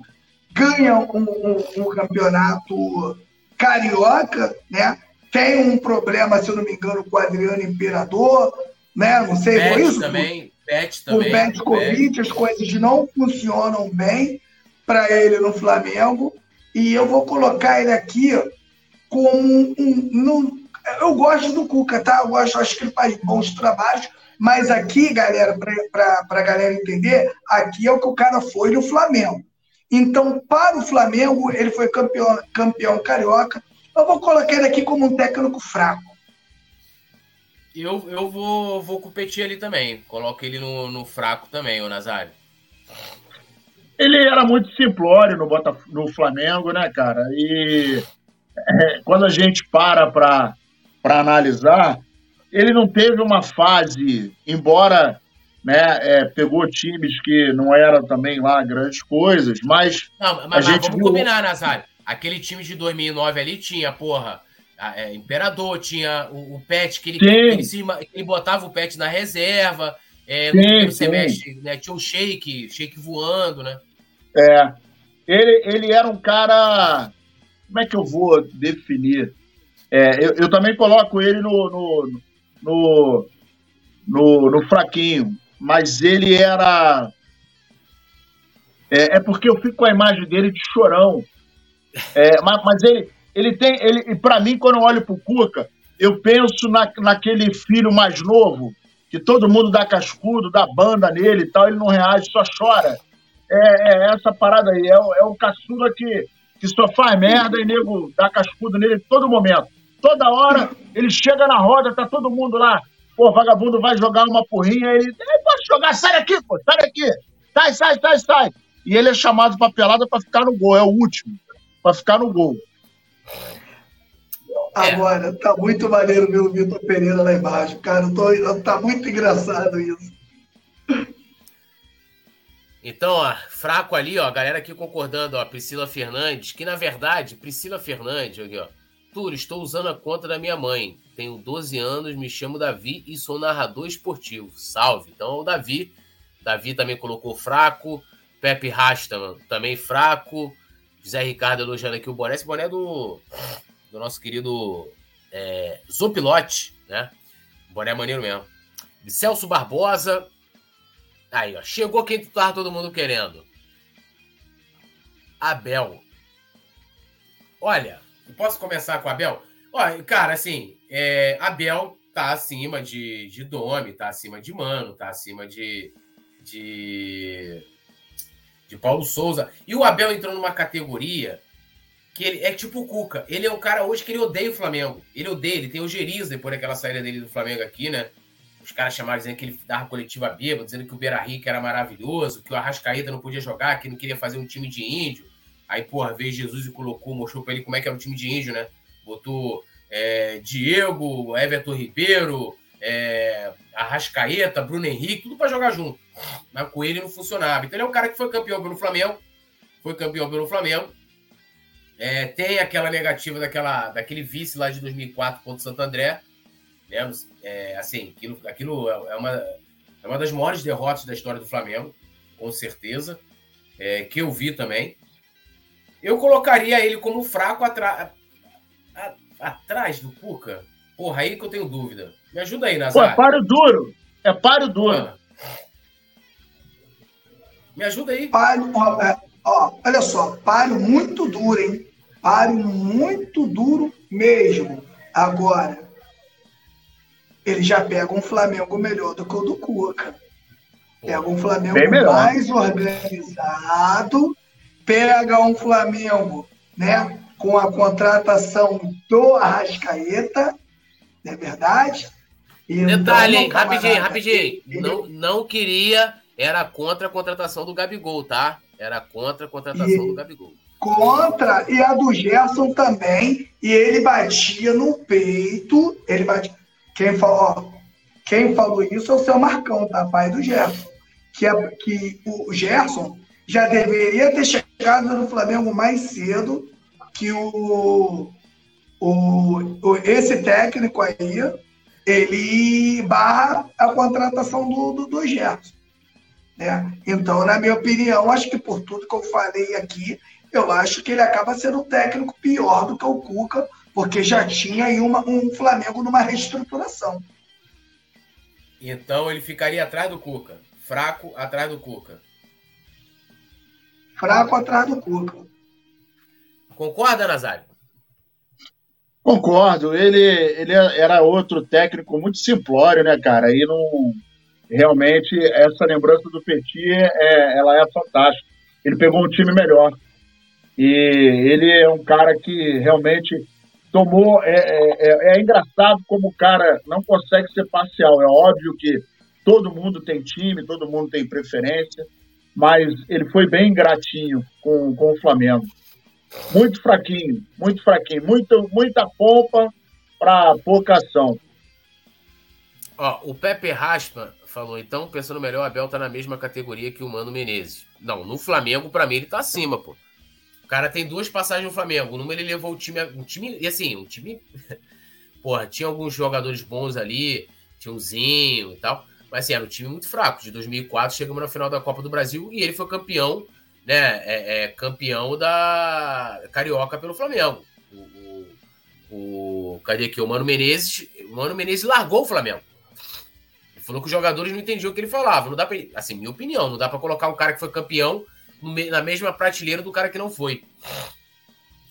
ganha um, um, um, campeonato carioca, né? Tem um problema, se eu não me engano, com o Adriano Imperador, né? Não sei, foi isso? Também, Pet também. O Pet Covid, as coisas não funcionam bem para ele no Flamengo. E eu vou colocar ele aqui como um, um, eu gosto do Cuca, tá? Eu gosto, acho que ele faz bons trabalhos, mas aqui, galera, para a galera entender, aqui é o que o cara foi no Flamengo. Então, para o Flamengo, ele foi campeão, campeão carioca. Eu vou colocar ele aqui como um técnico fraco. Eu, eu vou, vou competir ali também. Coloco ele no, no fraco também, o Nazário. Ele era muito simplório no, no Flamengo, né, cara? E é, quando a gente para para para analisar, ele não teve uma fase, embora né, é, pegou times que não eram também lá grandes coisas, mas. Não, mas, a gente vamos viu... combinar, Nazário. Aquele time de 2009 ali tinha, porra, é, Imperador, tinha o, o Pet, que ele, ele, se, ele, botava o Pet na reserva. É, no primeiro semestre, né, tinha o Shake, Shake voando, né? É. Ele, ele era um cara. Como é que eu vou definir? É, eu, eu, também coloco ele no, no, no, no, no fraquinho, mas ele era. É, é, porque eu fico com a imagem dele de chorão. É, mas, mas ele, ele tem. Ele, para mim, quando eu olho pro Cuca, eu penso na, naquele filho mais novo, que todo mundo dá cascudo, dá banda nele e tal, ele não reage, só chora. É, é essa parada aí, é, o, é o caçula que, que só faz merda e nego dá cascudo nele em todo momento. Toda hora ele chega na roda, tá todo mundo lá. Pô, vagabundo vai jogar uma porrinha, ele. Pode jogar, sai daqui, pô, sai daqui. Sai, sai, sai, sai. E ele é chamado pra pelada pra ficar no gol, é o último. Pra ficar no gol. Agora, tá muito maneiro ver o Vitor Pereira lá embaixo, cara. Tô, tá muito engraçado isso. Então, ó, fraco ali, ó, galera aqui concordando, ó, Priscila Fernandes, que na verdade, Priscila Fernandes, aqui, ó, Arthur, estou usando a conta da minha mãe. Tenho 12 anos, me chamo Davi e sou narrador esportivo. Salve. Então, o Davi. Davi também colocou fraco. Pepe Rastaman também fraco. José Ricardo elogiando aqui o boné. Esse boné é do, do nosso querido é, Zopilote, né? Boné maneiro mesmo. Celso Barbosa. Aí, ó. Chegou quem tava todo mundo querendo. Abel. Olha, Posso começar com Abel? Olha, cara, assim, é, Abel tá acima de, de Domi, tá acima de Mano, tá acima de, de, de Paulo Souza. E o Abel entrou numa categoria que ele é tipo o Cuca. Ele é um cara hoje que ele odeia o Flamengo. Ele odeia, ele tem o Geriza depois daquela saída dele do Flamengo aqui, né? os caras chamaram dizendo que ele dava coletiva bêbado, dizendo que o Beira Rica era maravilhoso, que o Arrascaída não podia jogar, que não queria fazer um time de índio. Aí, porra, veio Jesus e colocou, mostrou pra ele como é que era o time de índio, né? Botou é, Diego, Everton Ribeiro, é, Arrascaeta, Bruno Henrique, tudo para jogar junto. Mas com ele não funcionava. Então ele é um cara que foi campeão pelo Flamengo, foi campeão pelo Flamengo. É, tem aquela negativa daquela, daquele vice lá de 2004 contra o Santo André. Né? É, assim, aquilo, aquilo é, uma, é uma das maiores derrotas da história do Flamengo, com certeza. É, que eu vi também. Eu colocaria ele como fraco atra... atrás do Cuca. Porra, aí que eu tenho dúvida. Me ajuda aí, Nazário. Pô, é páreo duro. É páreo duro. Me ajuda aí. Páreo, ó, é, ó, olha só, páreo muito duro, hein? Páreo muito duro mesmo. Agora, ele já pega um Flamengo melhor do que o do Cuca. Pega um Flamengo mais organizado, pega um Flamengo, né, com a contratação do Arrascaeta, não é verdade? Detalhe, hein, rapidinho, rapidinho. Não, não queria, era contra a contratação do Gabigol, tá? Era contra a contratação e, do Gabigol. Contra, e a do Gerson também, e ele batia no peito, ele batia. Quem falou, quem falou isso é o seu Marcão, tá? Pai do Gerson. Que, é, que o Gerson já deveria ter chegado no Flamengo mais cedo que o, o, o esse técnico aí ele barra a contratação do, do, do Gerson. Né? Então, na minha opinião, acho que por tudo que eu falei aqui, eu acho que ele acaba sendo um técnico pior do que o Cuca, porque já tinha aí uma, um Flamengo numa reestruturação. Então ele ficaria atrás do Cuca. Fraco atrás do Cuca. Fraco atrás do Cuca. Concorda, Nazário? Concordo. Ele, ele era outro técnico muito simplório, né, cara? E não. Realmente, essa lembrança do Petit, é, ela é fantástica. Ele pegou um time melhor. E ele é um cara que realmente tomou. É, é, é, é engraçado como o cara não consegue ser parcial. É óbvio que todo mundo tem time, todo mundo tem preferência, mas ele foi bem gratinho com, com o Flamengo. Muito fraquinho, muito fraquinho, muito, muita pompa para pouca ação. Ó, o Pepe Raspa falou, então, pensando melhor, o Abel tá na mesma categoria que o Mano Menezes. Não, no Flamengo, para mim, ele tá acima, pô. O cara tem duas passagens no Flamengo. Numa ele levou o time. Um time. E assim, um time. Porra, tinha alguns jogadores bons ali, tinha um Zinho e tal. Mas assim, era um time muito fraco. De 2004 chegamos na final da Copa do Brasil e ele foi campeão né, é, é campeão da Carioca pelo Flamengo. O, o, o, cadê aqui? O Mano Menezes. O Mano Menezes largou o Flamengo. Ele falou que os jogadores não entendiam o que ele falava. Não dá pra, assim, minha opinião, não dá para colocar o cara que foi campeão na mesma prateleira do cara que não foi.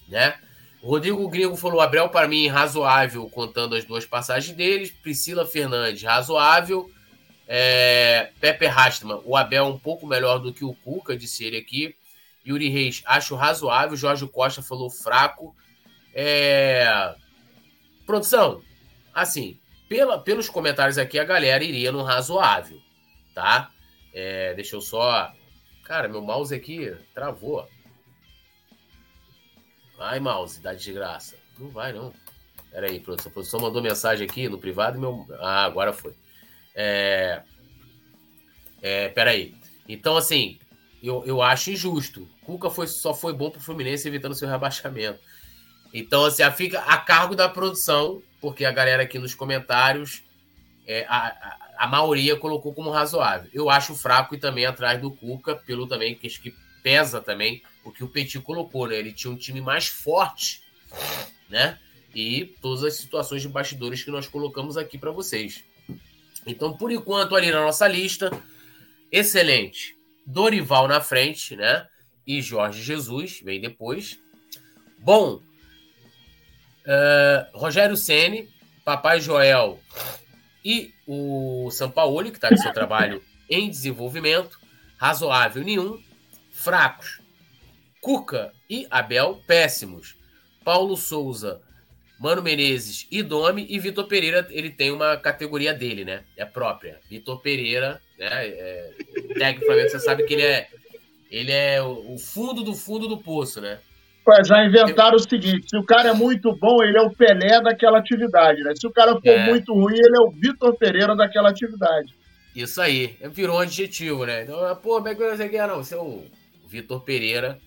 Né? Rodrigo Gringo falou: Abel, para mim, razoável, contando as duas passagens deles. Priscila Fernandes, razoável. É, Pepe Rastman, o Abel um pouco melhor do que o Cuca, disse ele aqui. Yuri Reis, acho razoável. Jorge Costa falou fraco. É... Produção, assim, pela, pelos comentários aqui, a galera iria no razoável, tá? É, deixa eu só. Cara, meu mouse aqui travou. Vai, mouse, dá de graça. Não vai, não. Pera aí, produção. A produção mandou mensagem aqui no privado. Meu... Ah, agora foi. É, é, peraí. Então, assim, eu, eu acho injusto. Cuca foi, só foi bom pro Fluminense evitando seu rebaixamento. Então, assim, fica a cargo da produção, porque a galera aqui nos comentários, é, a, a, a, maioria colocou como razoável. Eu acho fraco e também atrás do Cuca, pelo também que acho que pesa também o que o Petit colocou, né? Ele tinha um time mais forte, né? E todas as situações de bastidores que nós colocamos aqui para vocês. Então, por enquanto, ali na nossa lista, excelente. Dorival na frente, né? E Jorge Jesus vem depois. Bom, uh, Rogério Ceni, Papai Joel e o Sampaoli, que está com seu trabalho em desenvolvimento. Razoável nenhum. Fracos. Cuca e Abel, péssimos. Paulo Souza Mano Menezes e Domi, e Vitor Pereira, ele tem uma categoria dele, né? É própria. Vitor Pereira, né? É, técnico Flamengo, você sabe que ele é, ele é o fundo do fundo do poço, né? Já inventaram o seguinte: se o cara é muito bom, ele é o Pelé daquela atividade, né? Se o cara for é. muito ruim, ele é o Vitor Pereira daquela atividade. Isso aí, virou um adjetivo, né? Então, pô, como é que você quer? Não, você é o Vitor Pereira,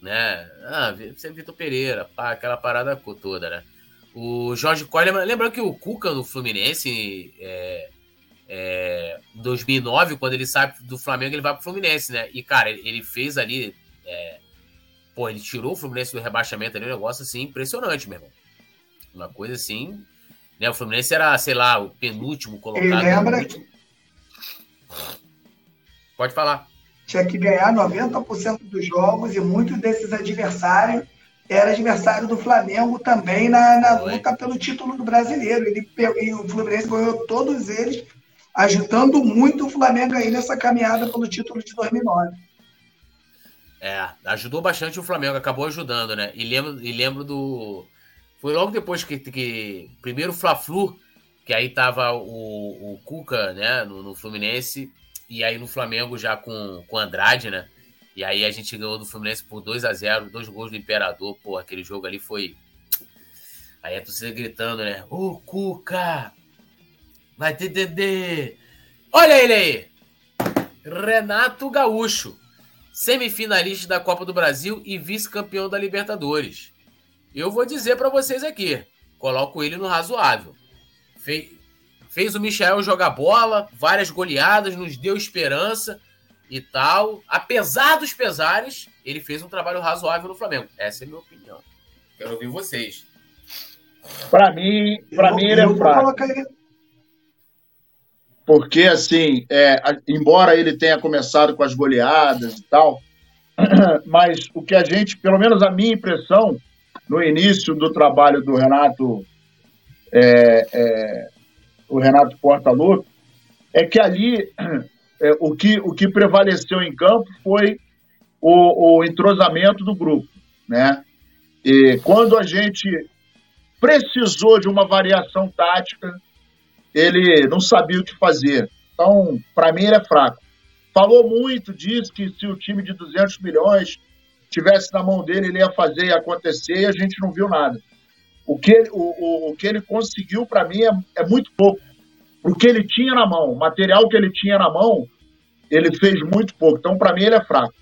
né? Ah, você é Vitor Pereira, pá, aquela parada toda, né? O Jorge Coy, lembra, que o Cuca no Fluminense, é, é, em 2009, quando ele sai do Flamengo, ele vai pro Fluminense, né? E, cara, ele fez ali. É, pô, ele tirou o Fluminense do rebaixamento ali, um negócio assim impressionante, meu irmão. Uma coisa assim. Né? O Fluminense era, sei lá, o penúltimo colocado. Ele lembra. Pode falar. Tinha que ganhar 90% dos jogos e muitos desses adversários era adversário do Flamengo também na, na luta pelo título do brasileiro. Ele, e o Fluminense ganhou todos eles, ajudando muito o Flamengo aí nessa caminhada pelo título de 2009. É, ajudou bastante o Flamengo, acabou ajudando, né? E lembro, e lembro do. Foi logo depois que. que primeiro o Fla-Flu, que aí tava o, o Cuca, né, no, no, Fluminense, e aí no Flamengo já com o Andrade, né? E aí a gente ganhou do Fluminense por 2 a 0 dois gols do Imperador. Pô, aquele jogo ali foi. Aí a torcida gritando, né? Ô, Cuca! Vai ter Dedê! Olha ele aí! Renato Gaúcho, semifinalista da Copa do Brasil e vice-campeão da Libertadores. Eu vou dizer para vocês aqui, coloco ele no razoável. Fez, fez o Michel jogar bola, várias goleadas, nos deu esperança e tal. Apesar dos pesares, ele fez um trabalho razoável no Flamengo. Essa é a minha opinião. Quero ouvir vocês. Para mim, para mim ele é fraco. Porque, assim, é, embora ele tenha começado com as goleadas e tal, mas o que a gente, pelo menos a minha impressão, no início do trabalho do Renato, é, é, o Renato Portaluppi, é que ali é, o, que, o que prevaleceu em campo foi o, o entrosamento do grupo, né? E quando a gente precisou de uma variação tática, ele não sabia o que fazer. Então, para mim, ele é fraco. Falou muito, disse que se o time de 200 milhões tivesse na mão dele, ele ia fazer e acontecer, e a gente não viu nada. O que ele, o, o, o que ele conseguiu, para mim, é, é muito pouco o que ele tinha na mão, o material que ele tinha na mão, ele fez muito pouco. Então, para mim, ele é fraco.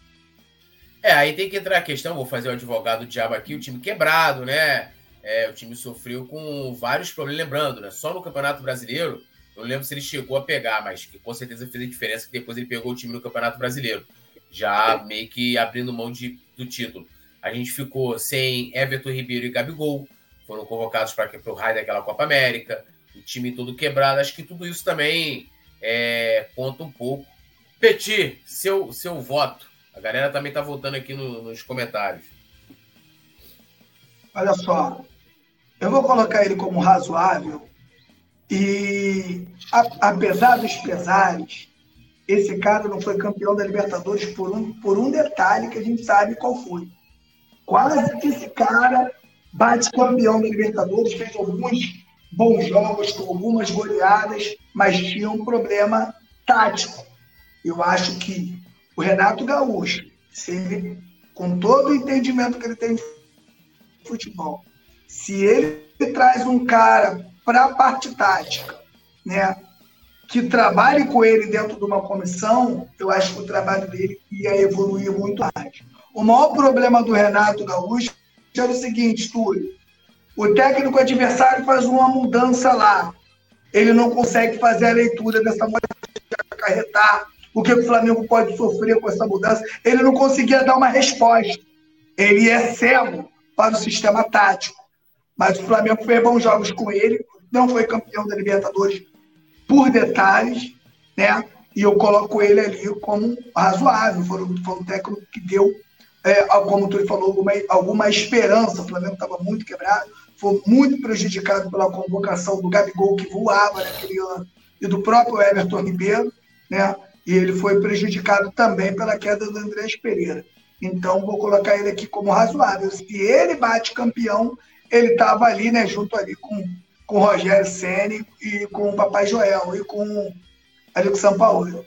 É, aí tem que entrar a questão, vou fazer o advogado diabo aqui, o time quebrado, né? É, o time sofreu com vários problemas, lembrando, né? Só no Campeonato Brasileiro, eu não lembro se ele chegou a pegar, mas que com certeza fez a diferença que depois ele pegou o time no Campeonato Brasileiro, já meio que abrindo mão de, do título. A gente ficou sem Everton Ribeiro e Gabigol, foram convocados para o raio daquela Copa América o time todo quebrado. Acho que tudo isso também é, conta um pouco. Petit, seu, seu voto. A galera também está votando aqui no, nos comentários. Olha só, eu vou colocar ele como razoável e, a, apesar dos pesares, esse cara não foi campeão da Libertadores por um, por um detalhe que a gente sabe qual foi. Quase que esse cara bate campeão da Libertadores, fez alguns bons jogos, com algumas goleadas, mas tinha um problema tático. Eu acho que o Renato Gaúcho, com todo o entendimento que ele tem de futebol, se ele traz um cara para a parte tática, né, que trabalhe com ele dentro de uma comissão, eu acho que o trabalho dele ia evoluir muito mais. O maior problema do Renato Gaúcho era o seguinte, Túlio, o técnico adversário faz uma mudança lá. Ele não consegue fazer a leitura dessa mudança acarretar, o que o Flamengo pode sofrer com essa mudança. Ele não conseguia dar uma resposta. Ele é cego para o sistema tático. Mas o Flamengo fez bons jogos com ele, não foi campeão da Libertadores por detalhes, né? E eu coloco ele ali como razoável. Foi, foi um técnico que deu, é, como tu falou, alguma, alguma esperança. O Flamengo estava muito quebrado foi muito prejudicado pela convocação do Gabigol, que voava naquele ano, e do próprio Everton Ribeiro, né? E ele foi prejudicado também pela queda do Andrés Pereira. Então, vou colocar ele aqui como razoável. Se ele bate campeão, ele estava ali, né, junto ali com, com o Rogério Ceni e com o Papai Joel e com o São Paulo.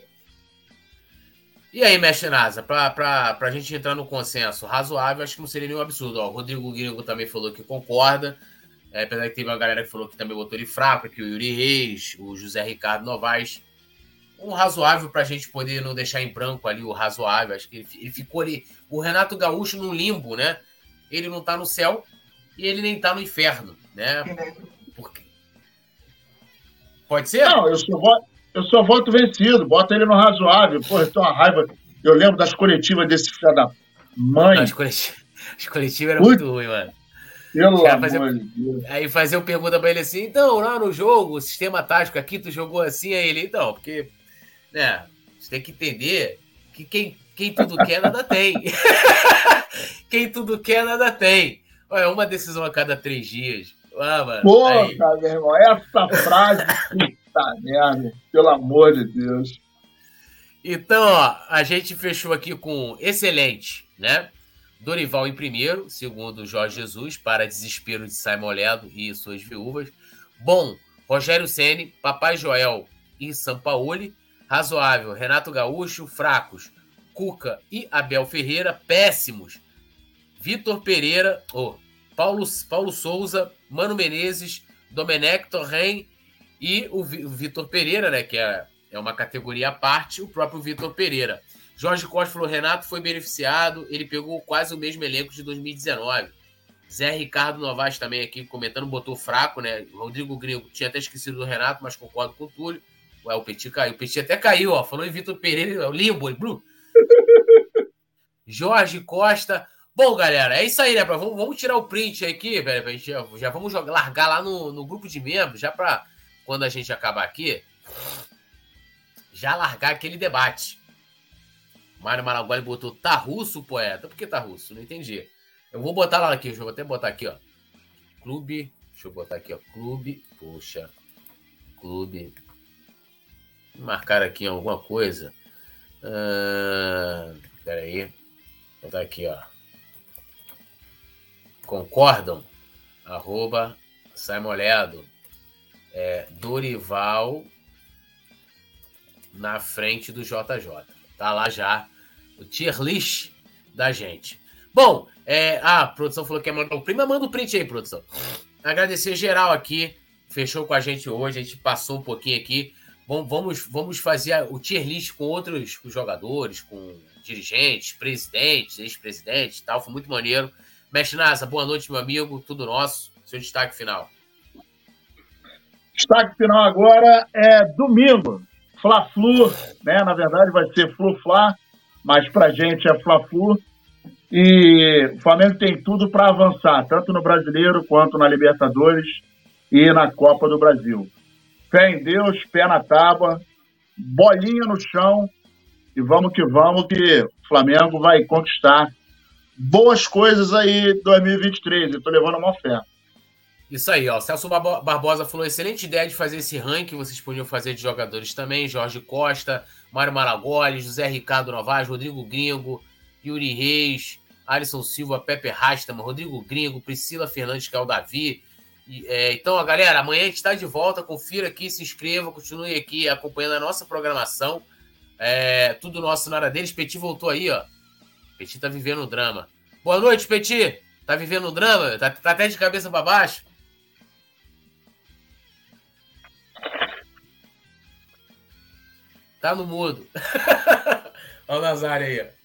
E aí, mestre Nasa, para a gente entrar no consenso razoável, acho que não seria nenhum absurdo. Ó, o Rodrigo Gringo também falou que concorda. É, apesar que teve uma galera que falou que também botou ele fraco, que o Yuri Reis, o José Ricardo Novaes. Um razoável para a gente poder não deixar em branco ali o razoável. Acho que ele, ele, ficou ali. O Renato Gaúcho no limbo, né? Ele não tá no céu e ele nem tá no inferno, né? Porque... Pode ser? Não, eu só voto, eu só voto vencido. Bota ele no razoável. Pô, eu tenho uma raiva. Eu lembro das coletivas desse filho da mãe. As coletivas, as coletivas eram muito ruins, mano. Pelo amor fazer, de Deus. Aí fazer uma pergunta pra ele assim, então, lá no jogo, o sistema tático aqui, tu jogou assim, aí ele, então, porque, né, você tem que entender que quem, quem tudo quer, nada tem. quem tudo quer, nada tem. Olha, uma decisão a cada três dias. Ah, mano, Porra, aí. meu irmão, essa frase, puta merda, pelo amor de Deus. Então, ó, a gente fechou aqui com excelente, né? Dorival em primeiro, segundo Jorge Jesus, para desespero de Simon Ledo e suas viúvas. Bom, Rogério Ceni, Papai Joel e Sampaoli. Razoável, Renato Gaúcho. Fracos, Cuca e Abel Ferreira. Péssimos, Vitor Pereira, oh, Paulo, Paulo Souza, Mano Menezes, Domenech Torren e o Vitor Pereira, né, que é, é uma categoria à parte, o próprio Vitor Pereira. Jorge Costa falou: Renato foi beneficiado, ele pegou quase o mesmo elenco de 2019. Zé Ricardo Novaes também aqui comentando, botou fraco, né? Rodrigo Gringo tinha até esquecido do Renato, mas concordo com o Túlio. Ué, o Petit caiu. O Petit até caiu, ó. Falou em Vitor Pereira, o limbo, Blue. Jorge Costa. Bom, galera, é isso aí, né? Vamos, vamos tirar o print aqui, velho. Já, já vamos jogar, largar lá no, no grupo de membros, já para quando a gente acabar aqui, já largar aquele debate. Mário Maraguali botou tá russo, poeta. Por que tá russo? Não entendi. Eu vou botar lá aqui, eu até botar aqui, ó. Clube. Deixa eu botar aqui, ó. Clube. Poxa. Clube. Marcar aqui alguma coisa. Uh, pera aí. Vou botar aqui, ó. Concordam? Arroba Saimoledo. É, Dorival na frente do JJ. Tá lá já o tier list da gente. Bom, é, a produção falou que ia mandar o print, mas manda o print aí, produção. Agradecer geral aqui, fechou com a gente hoje, a gente passou um pouquinho aqui. Bom, vamos, vamos fazer o tier list com outros jogadores, com dirigentes, presidentes, ex-presidentes tal. Foi muito maneiro. Mestre Nasa, boa noite, meu amigo. Tudo nosso. Seu destaque final. Destaque final agora é domingo. Fla-Flu, né? Na verdade vai ser Flu-Fla, mas pra gente é Fla-Flu. E o Flamengo tem tudo para avançar, tanto no Brasileiro quanto na Libertadores e na Copa do Brasil. Fé em Deus, pé na tábua, bolinha no chão e vamos que vamos que o Flamengo vai conquistar boas coisas aí 2023. Eu tô levando uma fé. Isso aí, ó. Celso Barbosa falou: excelente ideia de fazer esse ranking. Vocês podiam fazer de jogadores também. Jorge Costa, Mário Maragoli, José Ricardo Novaes, Rodrigo Gringo, Yuri Reis, Alisson Silva, Pepe Rastama, Rodrigo Gringo, Priscila Fernandes, que é o Davi. E, é, então, ó, galera, amanhã a gente está de volta. Confira aqui, se inscreva, continue aqui acompanhando a nossa programação. É, tudo nosso na área deles. Petit voltou aí, ó. Petit tá vivendo o drama. Boa noite, Petit. Tá vivendo o drama? Tá, tá até de cabeça para baixo? Tá no mudo. Olha o Nazário aí, ó.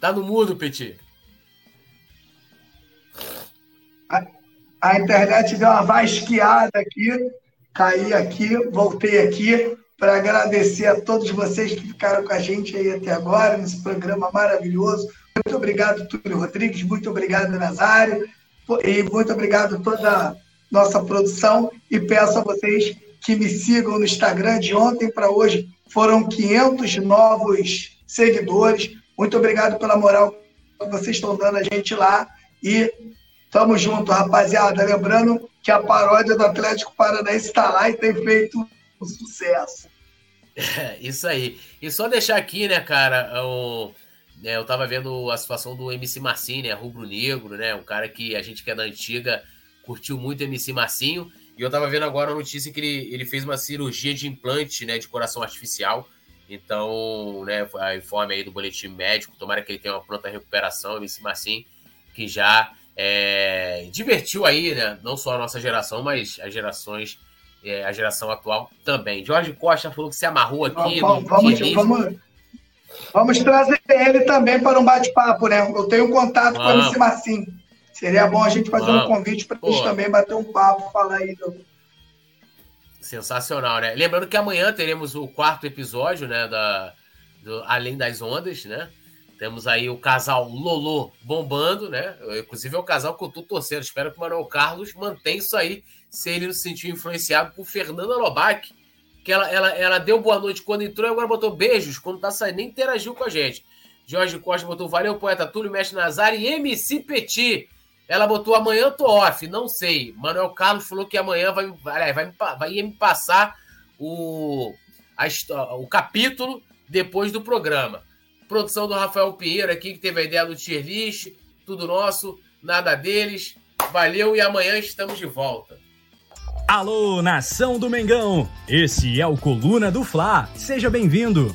Tá no mudo, Petit. A, a, internet deu uma vasqueada aqui, caí aqui, voltei aqui para agradecer a todos vocês que ficaram com a gente aí até agora, nesse programa maravilhoso. Muito obrigado, Túlio Rodrigues, muito obrigado, Nazário, e muito obrigado a toda a nossa produção, e peço a vocês que me sigam no Instagram. De ontem para hoje foram 500 novos seguidores. Muito obrigado pela moral que vocês estão dando a gente lá. E tamo junto, rapaziada. Lembrando que a paródia do Atlético Paranaense está lá e tem feito um sucesso. É, isso aí. E só deixar aqui, né, cara, o... né, eu tava vendo a situação do MC Marcinho, né? Rubro Negro, né? Um cara que a gente que é da antiga curtiu muito MC Marcinho. E eu tava vendo agora a notícia que ele, ele fez uma cirurgia de implante, né? De coração artificial. Então, né, a informe aí do boletim médico, tomara que ele tenha uma pronta recuperação, MC Marcinho, que já é, divertiu aí, né? Não só a nossa geração, mas as gerações, é, a geração atual também. Jorge Costa falou que se amarrou aqui. Vamos, vamos, vamos, Vamos trazer ele também para um bate-papo, né? Eu tenho contato Vamos. com o MC Marcinho. Seria bom a gente fazer Vamos. um convite para eles também bater um papo, falar aí do... Sensacional, né? Lembrando que amanhã teremos o quarto episódio, né? Da, do Além das Ondas, né? Temos aí o casal Lolo bombando, né? Inclusive é o casal que eu tô torcendo. Espero que o Manuel Carlos mantenha isso aí, se ele não se sentiu influenciado por Fernanda Lobac, que ela, ela, ela deu boa noite quando entrou e agora botou beijos quando tá saindo, nem interagiu com a gente. Jorge Costa botou valeu, poeta Túlio Mestre Nazar e MC Petit. Ela botou amanhã tô off, não sei. Manuel Carlos falou que amanhã vai, vai, vai, vai me passar o, a, o capítulo depois do programa. Produção do Rafael Pinheiro aqui, que teve a ideia do tier list. Tudo nosso, nada deles. Valeu e amanhã estamos de volta. Alô, nação do Mengão! Esse é o Coluna do Fla. Seja bem-vindo.